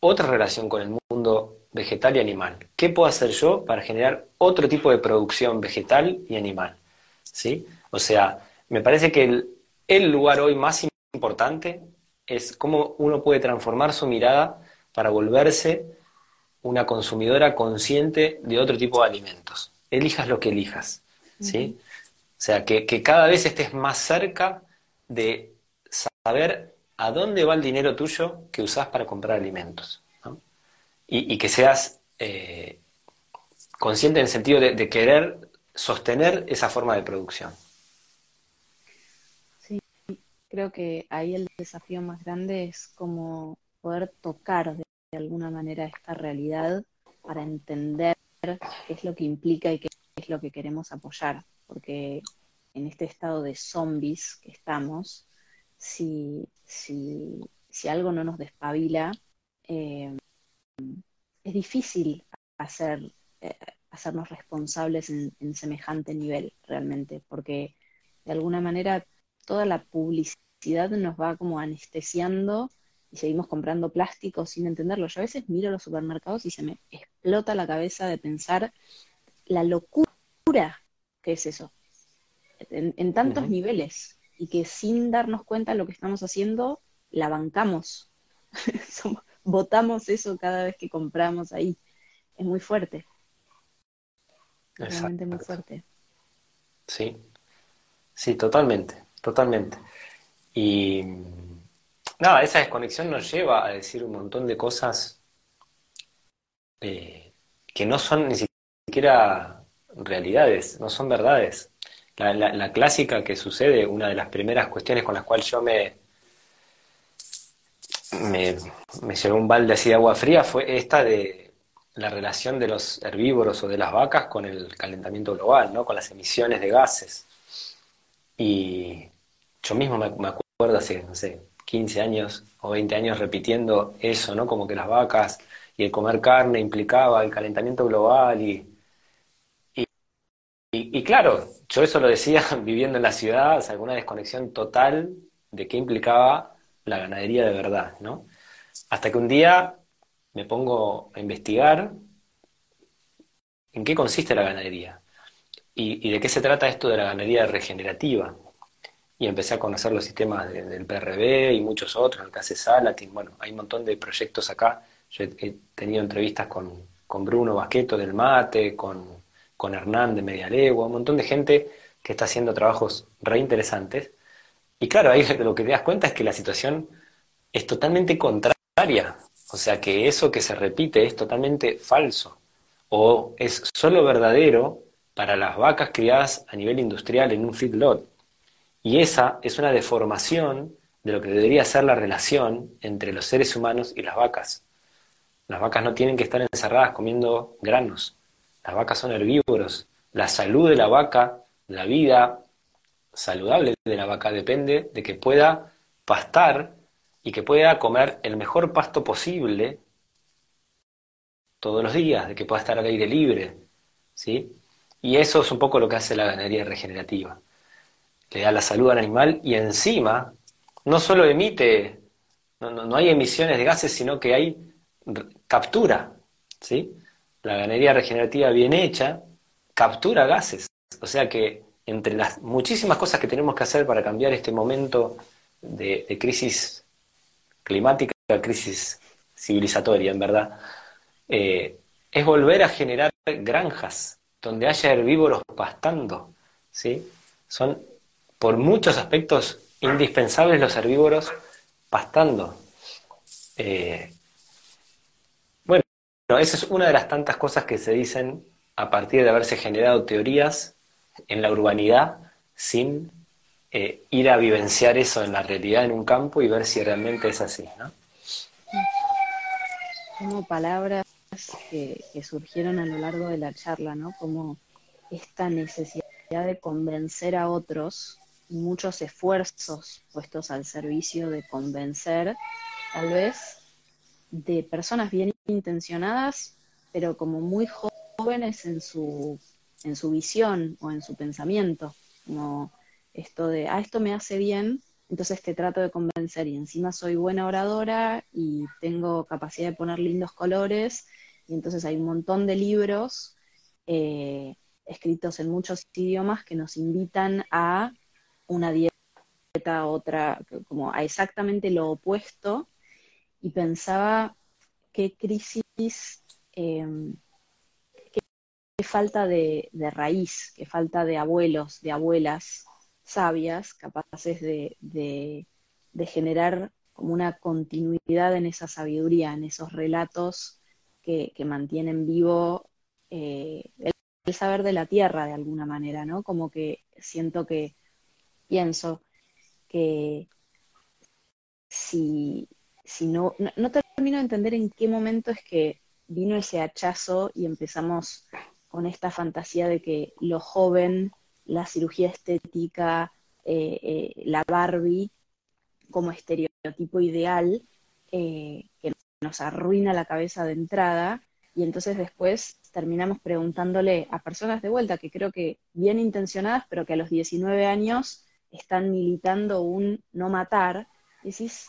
Speaker 2: otra relación con el mundo vegetal y animal. ¿Qué puedo hacer yo para generar otro tipo de producción vegetal y animal? ¿Sí? O sea, me parece que el, lugar hoy más importante es cómo uno puede transformar su mirada para volverse una consumidora consciente de otro tipo de alimentos. Elijas lo que elijas. ¿sí? O sea, que, que cada vez estés más cerca de saber a dónde va el dinero tuyo que usás para comprar alimentos y, que seas eh, consciente en el sentido de, querer sostener esa forma de producción.
Speaker 1: Sí, creo que ahí el desafío más grande es como poder tocar de, alguna manera esta realidad para entender qué es lo que implica y qué es lo que queremos apoyar, porque en este estado de zombies que estamos, si, si, si algo no nos despabila, eh, es difícil hacer, eh, hacernos responsables en, semejante nivel realmente, porque de alguna manera toda la publicidad nos va como anestesiando y seguimos comprando plástico sin entenderlo. Yo a veces miro los supermercados y se me explota la cabeza de pensar la locura que es eso, en, tantos niveles, y que sin darnos cuenta de lo que estamos haciendo, la bancamos. [laughs] Votamos eso cada vez que compramos ahí. Es muy fuerte. Realmente muy fuerte.
Speaker 2: Sí, sí, totalmente, totalmente. Y nada, esa desconexión nos lleva a decir un montón de cosas eh, que no son ni siquiera realidades, no son verdades. La, clásica que sucede, una de las primeras cuestiones con las cuales yo me, me, me llevé un balde así de agua fría fue esta de la relación de los herbívoros o de las vacas con el calentamiento global, ¿no? con las emisiones de gases. Y yo mismo me, me acuerdo hace, no sé, 15 años o 20 años repitiendo eso, ¿no? Como que las vacas y el comer carne implicaba el calentamiento global y, y, claro, yo eso lo decía [laughs] viviendo en la ciudad, alguna desconexión total de qué implicaba la ganadería de verdad, ¿no? Hasta que un día me pongo a investigar en qué consiste la ganadería y, de qué se trata esto de la ganadería regenerativa. Y empecé a conocer los sistemas del PRB y muchos otros, el CASE Salatin, bueno, hay un montón de proyectos acá. Yo he, tenido entrevistas con, con Bruno Basqueto del Mate, con con Hernán de Medialegua, un montón de gente que está haciendo trabajos re interesantes. Y claro, ahí lo que te das cuenta es que la situación es totalmente contraria. O sea que eso que se repite es totalmente falso. O es solo verdadero para las vacas criadas a nivel industrial en un feedlot. Y esa es una deformación de lo que debería ser la relación entre los seres humanos y las vacas. Las vacas no tienen que estar encerradas comiendo granos. Las vacas son herbívoros. La salud de la vaca, la vida saludable de la vaca depende de que pueda pastar y que pueda comer el mejor pasto posible todos los días, de que pueda estar al aire libre, ¿sí? Y eso es un poco lo que hace la ganadería regenerativa. Le da la salud al animal y encima no solo emite, no, no hay emisiones de gases, sino que hay captura, ¿sí? la ganadería regenerativa bien hecha captura gases. O sea que entre las muchísimas cosas que tenemos que hacer para cambiar este momento de, crisis climática, crisis civilizatoria, en verdad, eh, es volver a generar granjas donde haya herbívoros pastando. ¿sí? Son por muchos aspectos indispensables los herbívoros pastando. Eh, esa es una de las tantas cosas que se dicen a partir de haberse generado teorías en la urbanidad sin eh, ir a vivenciar eso en la realidad en un campo y ver si realmente es así, ¿no?
Speaker 1: Como palabras que, surgieron a lo largo de la charla, ¿no? Como esta necesidad de convencer a otros, muchos esfuerzos puestos al servicio de convencer, tal vez de personas bien intencionadas, pero como muy jóvenes en su, en su visión o en su pensamiento, como esto de, ah, esto me hace bien, entonces te trato de convencer y encima soy buena oradora y tengo capacidad de poner lindos colores, y entonces hay un montón de libros eh, escritos en muchos idiomas que nos invitan a una dieta, otra, como a exactamente lo opuesto y pensaba qué crisis, em, qué, falta de, raíz, qué falta de abuelos, de abuelas sabias, capaces de, generar como una continuidad en esa sabiduría, en esos relatos que, mantienen vivo eh, el, saber de la tierra de alguna manera, ¿no? Como que siento que pienso que si, si no, no, termino de entender en qué momento es que vino ese hachazo y empezamos con esta fantasía de que lo joven, la cirugía estética, eh, eh, la Barbie como estereotipo ideal eh, que nos arruina la cabeza de entrada y entonces después terminamos preguntándole a personas de vuelta que creo que bien intencionadas, pero que a los 19 años están militando un no matar, decís,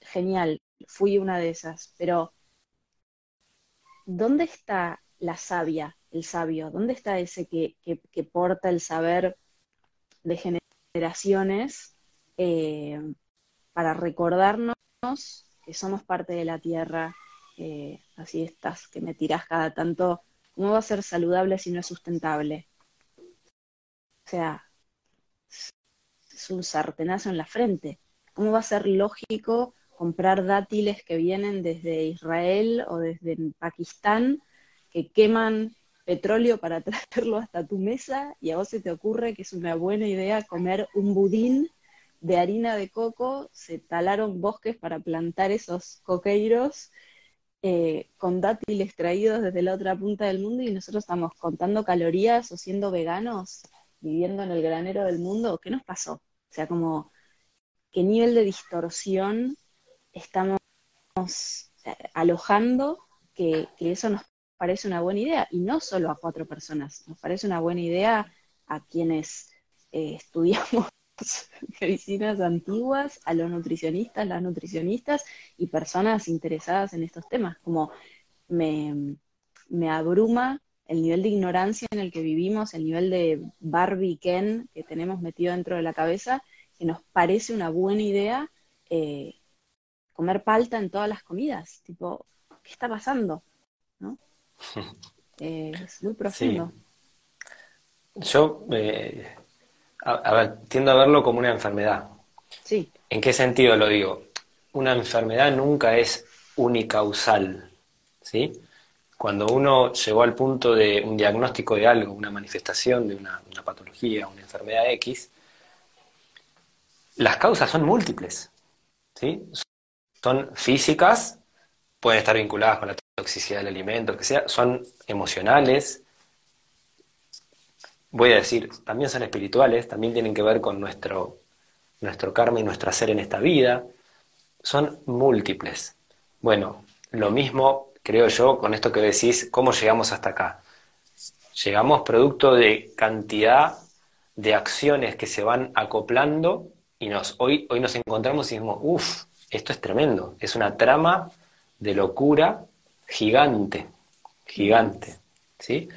Speaker 1: genial, fui una de esas, pero ¿dónde está la sabia, el sabio? ¿Dónde está ese que, porta el saber de generaciones eh, para recordarnos que somos parte de la tierra? Eh, así estás, que me tirás cada tanto, ¿cómo va a ser saludable si no es sustentable? O sea, es un sartenazo en la frente. ¿Cómo va a ser lógico comprar dátiles que vienen desde Israel o desde Pakistán, que queman petróleo para [laughs] traerlo hasta tu mesa y a vos se te ocurre que es una buena idea comer un budín de harina de coco, se talaron bosques para plantar esos coqueiros eh, con dátiles traídos desde la otra punta del mundo y nosotros estamos contando calorías o siendo veganos, viviendo en el granero del mundo. ¿Qué nos pasó? O sea, como qué nivel de distorsión estamos alojando que, eso nos parece una buena idea, y no solo a cuatro personas, nos parece una buena idea a quienes eh, estudiamos [laughs] medicinas antiguas, a los nutricionistas, las nutricionistas y personas interesadas en estos temas. Como me, abruma el nivel de ignorancia en el que vivimos, el nivel de Barbie Ken que tenemos metido dentro de la cabeza, que nos parece una buena idea eh, comer palta en todas las comidas. Tipo, ¿qué está pasando? ¿No? [laughs] Eh, es muy profundo.
Speaker 2: Yo eh, a, ver, tiendo a verlo como una enfermedad.
Speaker 1: Sí.
Speaker 2: ¿En qué sentido lo digo? Una enfermedad nunca es unicausal, ¿sí? Cuando uno llegó al punto de un diagnóstico de algo, una manifestación de una, patología, una enfermedad X, las causas son múltiples, ¿sí? Son físicas, pueden estar vinculadas con la toxicidad del alimento, que sea, son emocionales, voy a decir, también son espirituales, también tienen que ver con nuestro, nuestro karma y nuestro hacer en esta vida, son múltiples. Bueno, lo mismo creo yo con esto que decís, ¿cómo llegamos hasta acá? Llegamos producto de cantidad de acciones que se van acoplando y nos, hoy, hoy nos encontramos y decimos, uff, esto es tremendo, es una trama de locura gigante, gigante, ¿sí?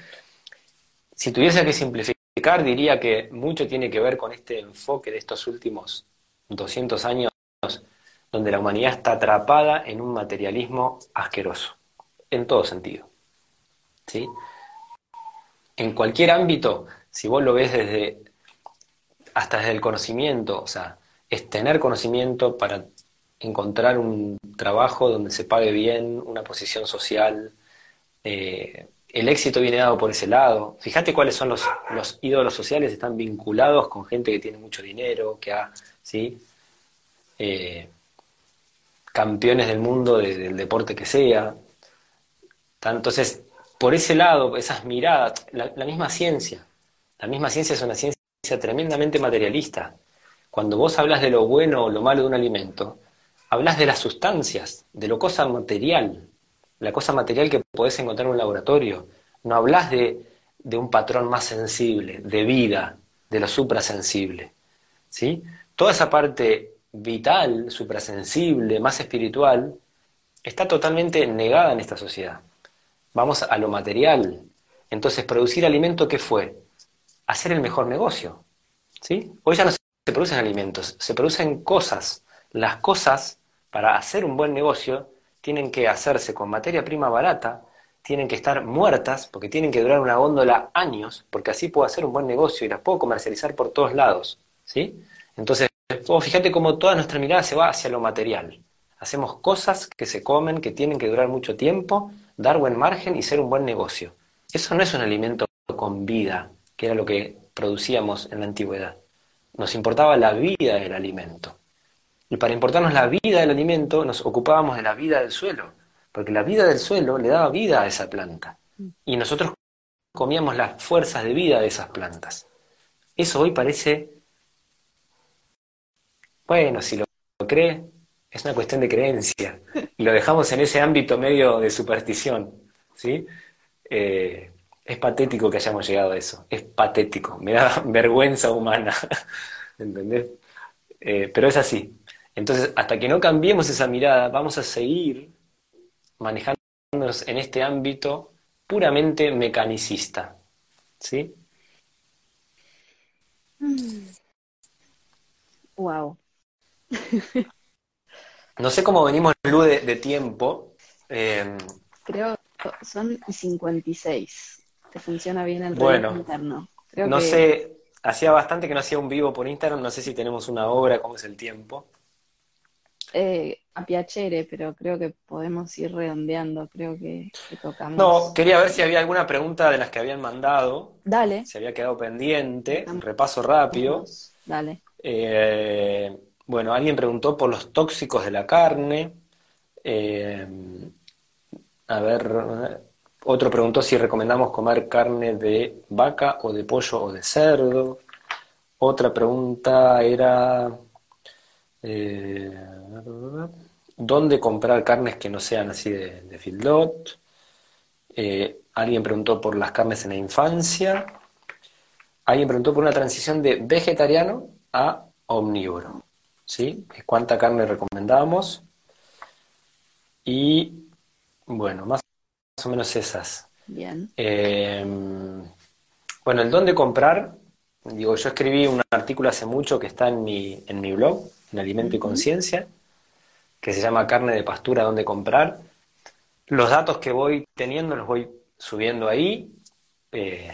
Speaker 2: Si tuviese que simplificar, diría que mucho tiene que ver con este enfoque de estos últimos 200 años, donde la humanidad está atrapada en un materialismo asqueroso, en todo sentido. ¿Sí? En cualquier ámbito, si vos lo ves desde hasta desde el conocimiento, o sea, es tener conocimiento para encontrar un trabajo donde se pague bien, una posición social, eh, el éxito viene dado por ese lado. Fíjate cuáles son los, los ídolos sociales, están vinculados con gente que tiene mucho dinero, que ha, ¿sí? Eh, campeones del mundo del deporte que sea. Entonces, por ese lado, esas miradas, la, misma ciencia, la misma ciencia es una ciencia tremendamente materialista. Cuando vos hablas de lo bueno o lo malo de un alimento, hablas de las sustancias, de lo cosa material, la cosa material que podés encontrar en un laboratorio. No hablas de, un patrón más sensible, de vida, de lo suprasensible. ¿sí? Toda esa parte vital, suprasensible, más espiritual, está totalmente negada en esta sociedad. Vamos a lo material. Entonces, producir alimento, ¿qué fue? Hacer el mejor negocio. ¿sí? Hoy ya no se producen alimentos, se producen cosas. Las cosas, para hacer un buen negocio, tienen que hacerse con materia prima barata, tienen que estar muertas, porque tienen que durar una góndola años, porque así puedo hacer un buen negocio y las puedo comercializar por todos lados. ¿sí? Entonces, fíjate cómo toda nuestra mirada se va hacia lo material. Hacemos cosas que se comen, que tienen que durar mucho tiempo, dar buen margen y ser un buen negocio. Eso no es un alimento con vida, que era lo que producíamos en la antigüedad. Nos importaba la vida del alimento. Y para importarnos la vida del alimento, nos ocupábamos de la vida del suelo, porque la vida del suelo le daba vida a esa planta. Y nosotros comíamos las fuerzas de vida de esas plantas. Eso hoy parece, bueno, si lo cree, es una cuestión de creencia. Lo dejamos en ese ámbito medio de superstición. ¿sí? Eh, es patético que hayamos llegado a eso. Es patético. Me da [laughs] vergüenza humana. [laughs] ¿Entendés? Eh, pero es así. Entonces, hasta que no cambiemos esa mirada, vamos a seguir manejándonos en este ámbito puramente mecanicista. ¿Sí?
Speaker 1: Wow. [laughs]
Speaker 2: no sé cómo venimos luz de, tiempo. Eh,
Speaker 1: Creo que son 56. Te funciona bien el
Speaker 2: reloj interno. no sé, hacía bastante que no hacía un vivo por Instagram, no sé si tenemos una obra, cómo es el tiempo.
Speaker 1: Eh, a piacere, pero creo que podemos ir redondeando, creo que, tocamos.
Speaker 2: No, quería ver si había alguna pregunta de las que habían mandado.
Speaker 1: Dale.
Speaker 2: Se había quedado pendiente, repaso rápido.
Speaker 1: Dale.
Speaker 2: Eh, bueno, alguien preguntó por los tóxicos de la carne. Eh, a ver, otro preguntó si recomendamos comer carne de vaca o de pollo o de cerdo. Otra pregunta era eh, ¿Dónde comprar carnes que no sean así de, de eh, alguien preguntó por las carnes en la infancia. Alguien preguntó por una transición de vegetariano a omnívoro. ¿Sí? ¿Cuánta carne recomendamos? Y bueno, más o menos esas.
Speaker 1: Bien.
Speaker 2: Eh, bueno, el dónde comprar, digo, yo escribí un artículo hace mucho que está en mi, en mi blog, en Alimento y Conciencia, que se llama Carne de Pastura, dónde comprar. Los datos que voy teniendo los voy subiendo ahí. Eh,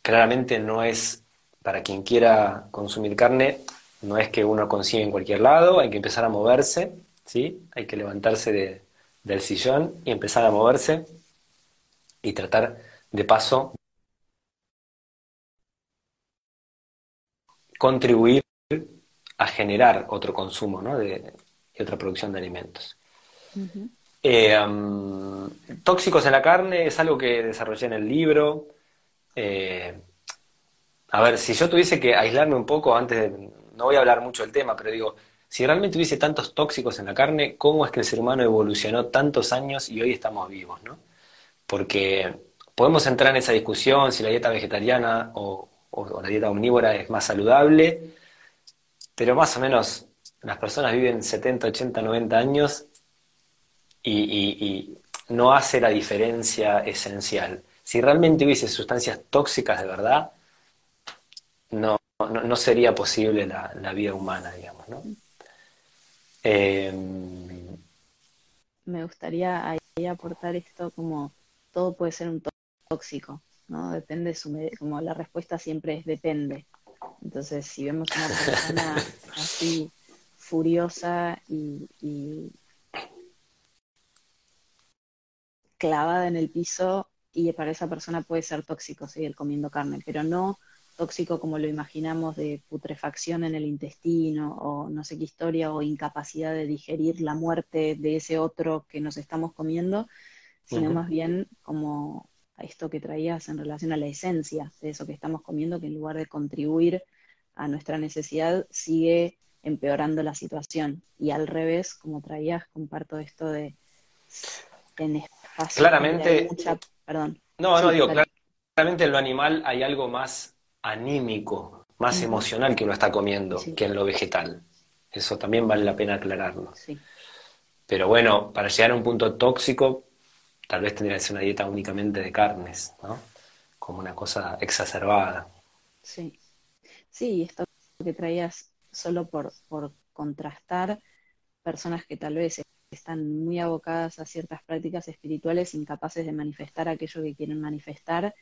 Speaker 2: claramente no es para quien quiera consumir carne, no es que uno consiga en cualquier lado, hay que empezar a moverse, ¿sí? Hay que levantarse del sillón y empezar a moverse y tratar de paso contribuir a generar otro consumo ¿no? de, otra producción de alimentos. Eh, tóxicos en la carne es algo que desarrollé en el libro. Eh, a ver, si yo tuviese que aislarme un poco antes de... No voy a hablar mucho del tema, pero digo, si realmente hubiese tantos tóxicos en la carne, ¿cómo es que el ser humano evolucionó tantos años y hoy estamos vivos? ¿no? Porque podemos entrar en esa discusión si la dieta vegetariana o la dieta omnívora es más saludable, pero más o menos las personas viven 70, 80, 90 años y, no hace la diferencia esencial. Si realmente hubiese sustancias tóxicas de verdad, no, no, sería posible la, vida humana, digamos, ¿no?
Speaker 1: Em, Me gustaría ahí aportar esto como todo puede ser un tóxico, ¿no? Depende su como la respuesta siempre es depende. Entonces, si vemos una persona [laughs] así furiosa y, clavada en el piso, y para esa persona puede ser tóxico seguir comiendo carne, pero no tóxico como lo imaginamos de putrefacción en el intestino o no sé qué historia o incapacidad de digerir la muerte de ese otro que nos estamos comiendo, sino más bien como a esto que traías en relación a la esencia de eso que estamos comiendo, que en lugar de contribuir a nuestra necesidad, sigue empeorando la situación. Y al revés, como traías, comparto esto de en espacio.
Speaker 2: Claramente.
Speaker 1: perdón.
Speaker 2: No, no, digo, claramente en lo animal hay algo más anímico, más emocional que uno está comiendo que en lo vegetal. Eso también vale la pena aclararlo.
Speaker 1: Sí.
Speaker 2: Pero bueno, para llegar a un punto tóxico, tal vez tendría que ser una dieta únicamente de carnes, ¿no? Como una cosa exacerbada.
Speaker 1: Sí. Sí, esto que traías solo por, por contrastar personas que tal vez están muy abocadas a ciertas prácticas espirituales, incapaces de manifestar aquello que quieren manifestar,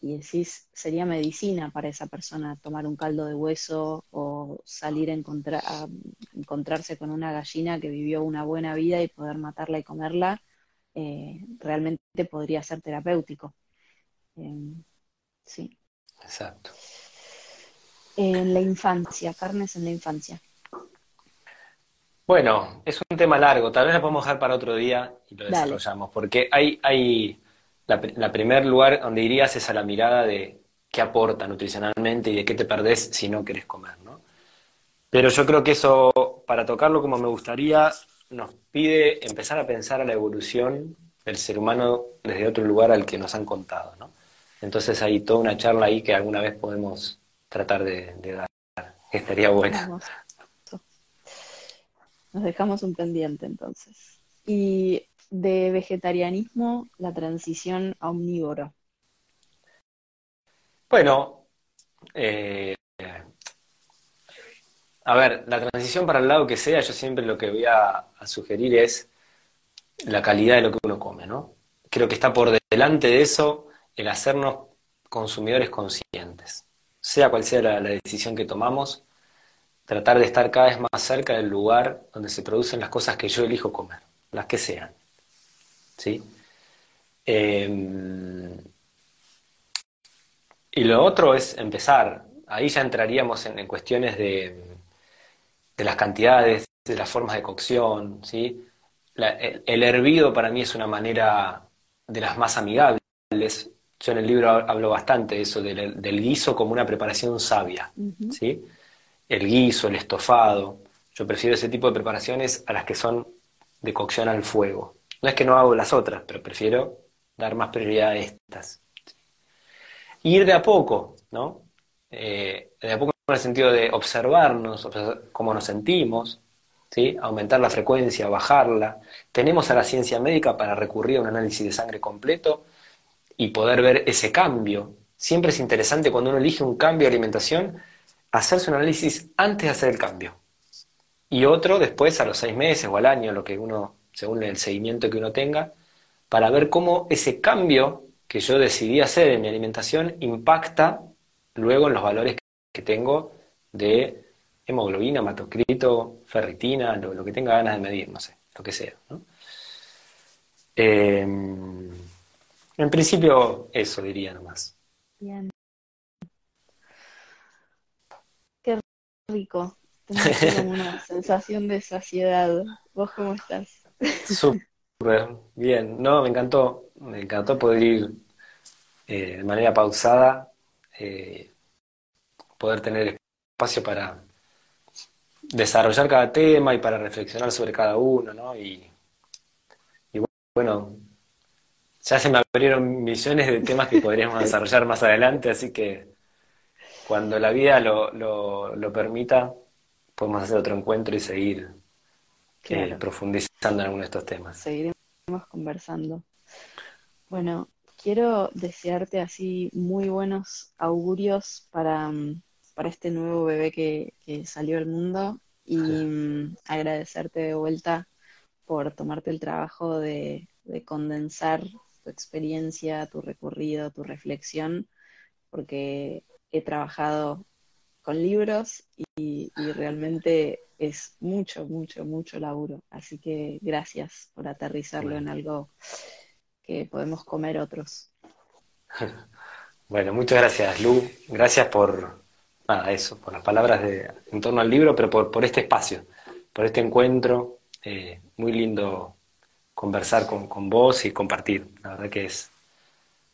Speaker 1: y decís, sería medicina para esa persona tomar un caldo de hueso o salir a, encontrar, a encontrarse con una gallina que vivió una buena vida y poder matarla y comerla, eh, realmente podría ser terapéutico. Eh, sí.
Speaker 2: Exacto
Speaker 1: en la infancia, carnes en la infancia?
Speaker 2: Bueno, es un tema largo, tal vez lo podemos dejar para otro día y lo desarrollamos, porque hay, hay la, primer lugar donde irías es a la mirada de qué aporta nutricionalmente y de qué te perdés si no querés comer, ¿no? Pero yo creo que eso, para tocarlo como me gustaría, nos pide empezar a pensar a la evolución del ser humano desde otro lugar al que nos han contado, ¿no? Entonces hay toda una charla ahí que alguna vez podemos tratar de, dar. Estaría buena.
Speaker 1: nos dejamos un pendiente entonces. Y de vegetarianismo, la transición a omnívoro.
Speaker 2: Bueno, eh, a ver, la transición para el lado que sea, yo siempre lo que voy a, sugerir es la calidad de lo que uno come, ¿no? Creo que está por delante de eso el hacernos consumidores conscientes. Sea cual sea la decisión que tomamos, tratar de estar cada vez más cerca del lugar donde se producen las cosas que yo elijo comer, las que sean. ¿Sí? Em, y lo otro es empezar. Ahí ya entraríamos en, cuestiones de, de, las cantidades, de las formas de cocción. ¿sí? el, hervido para mí es una manera de las más amigables. Yo en el libro hablo bastante de eso, del, guiso como una preparación sabia. ¿sí? El guiso, el estofado. Yo prefiero ese tipo de preparaciones a las que son de cocción al fuego. No es que no hago las otras, pero prefiero dar más prioridad a estas. ir de a poco, ¿no? Eh, de a poco en el sentido de observarnos, cómo nos sentimos, ¿sí? aumentar la frecuencia, bajarla. Tenemos a la ciencia médica para recurrir a un análisis de sangre completo y poder ver ese cambio. Siempre es interesante cuando uno elige un cambio de alimentación, hacerse un análisis antes de hacer el cambio. Y otro después, a los seis meses o al año, lo que uno según el seguimiento que uno tenga, para ver cómo ese cambio que yo decidí hacer en mi alimentación impacta luego en los valores que tengo de hemoglobina, matocrito, ferritina, lo, que tenga ganas de medir, no sé, lo que sea. Em, en principio, eso diría nomás.
Speaker 1: Bien. Qué rico. Tengo una [laughs] sensación de saciedad. ¿Vos cómo estás?
Speaker 2: Súper bien, no, me encantó, me encantó poder ir eh, de manera pausada, eh, poder tener espacio para desarrollar cada tema y para reflexionar sobre cada uno, ¿no? Y, bueno, ya se me abrieron millones de temas que podríamos desarrollar más adelante, así que cuando la vida lo, lo permita, podemos hacer otro encuentro y seguir profundizando en algunos de estos temas.
Speaker 1: Seguiremos conversando. Bueno, quiero desearte así muy buenos augurios para, mm, para este nuevo bebé que, salió al mundo y mm, agradecerte de vuelta por tomarte el trabajo de, condensar tu experiencia, tu recorrido, tu reflexión, porque he trabajado con libros y, y realmente es mucho, mucho, mucho laburo. Así que gracias por aterrizarlo en algo que podemos comer otros. [laughs]
Speaker 2: Bueno, muchas gracias, Lu. Gracias por nada, eso, por las palabras de, en torno al libro, pero por, por este espacio, por este encuentro. Eh, muy lindo conversar con, con vos y compartir. La verdad que es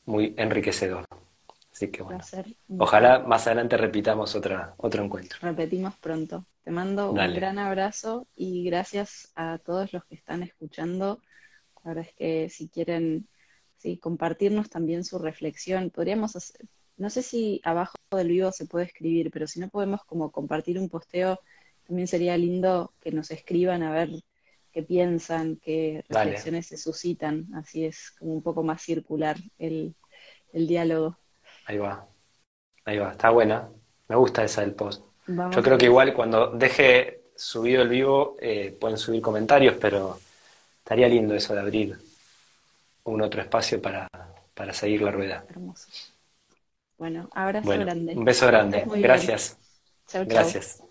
Speaker 2: muy enriquecedor. Así que bueno, ojalá más adelante repitamos otra, otro encuentro.
Speaker 1: Repetimos pronto. Te mando un gran abrazo y gracias a todos los que están escuchando. La verdad es que si quieren sí, compartirnos también su reflexión, podríamos hacer, no sé si abajo del vivo se puede escribir, pero si no podemos como compartir un posteo, también sería lindo que nos escriban a ver qué piensan, qué reflexiones se suscitan. Así es como un poco más circular el, el diálogo.
Speaker 2: Ahí va, ahí va, está buena. Me gusta esa del post. Yo creo que igual cuando deje subido el vivo eh, pueden subir comentarios, pero estaría lindo eso de abrir un otro espacio para, seguir la rueda.
Speaker 1: Hermoso. Bueno, abrazo grande.
Speaker 2: Un beso grande. Gracias. Chau, Gracias.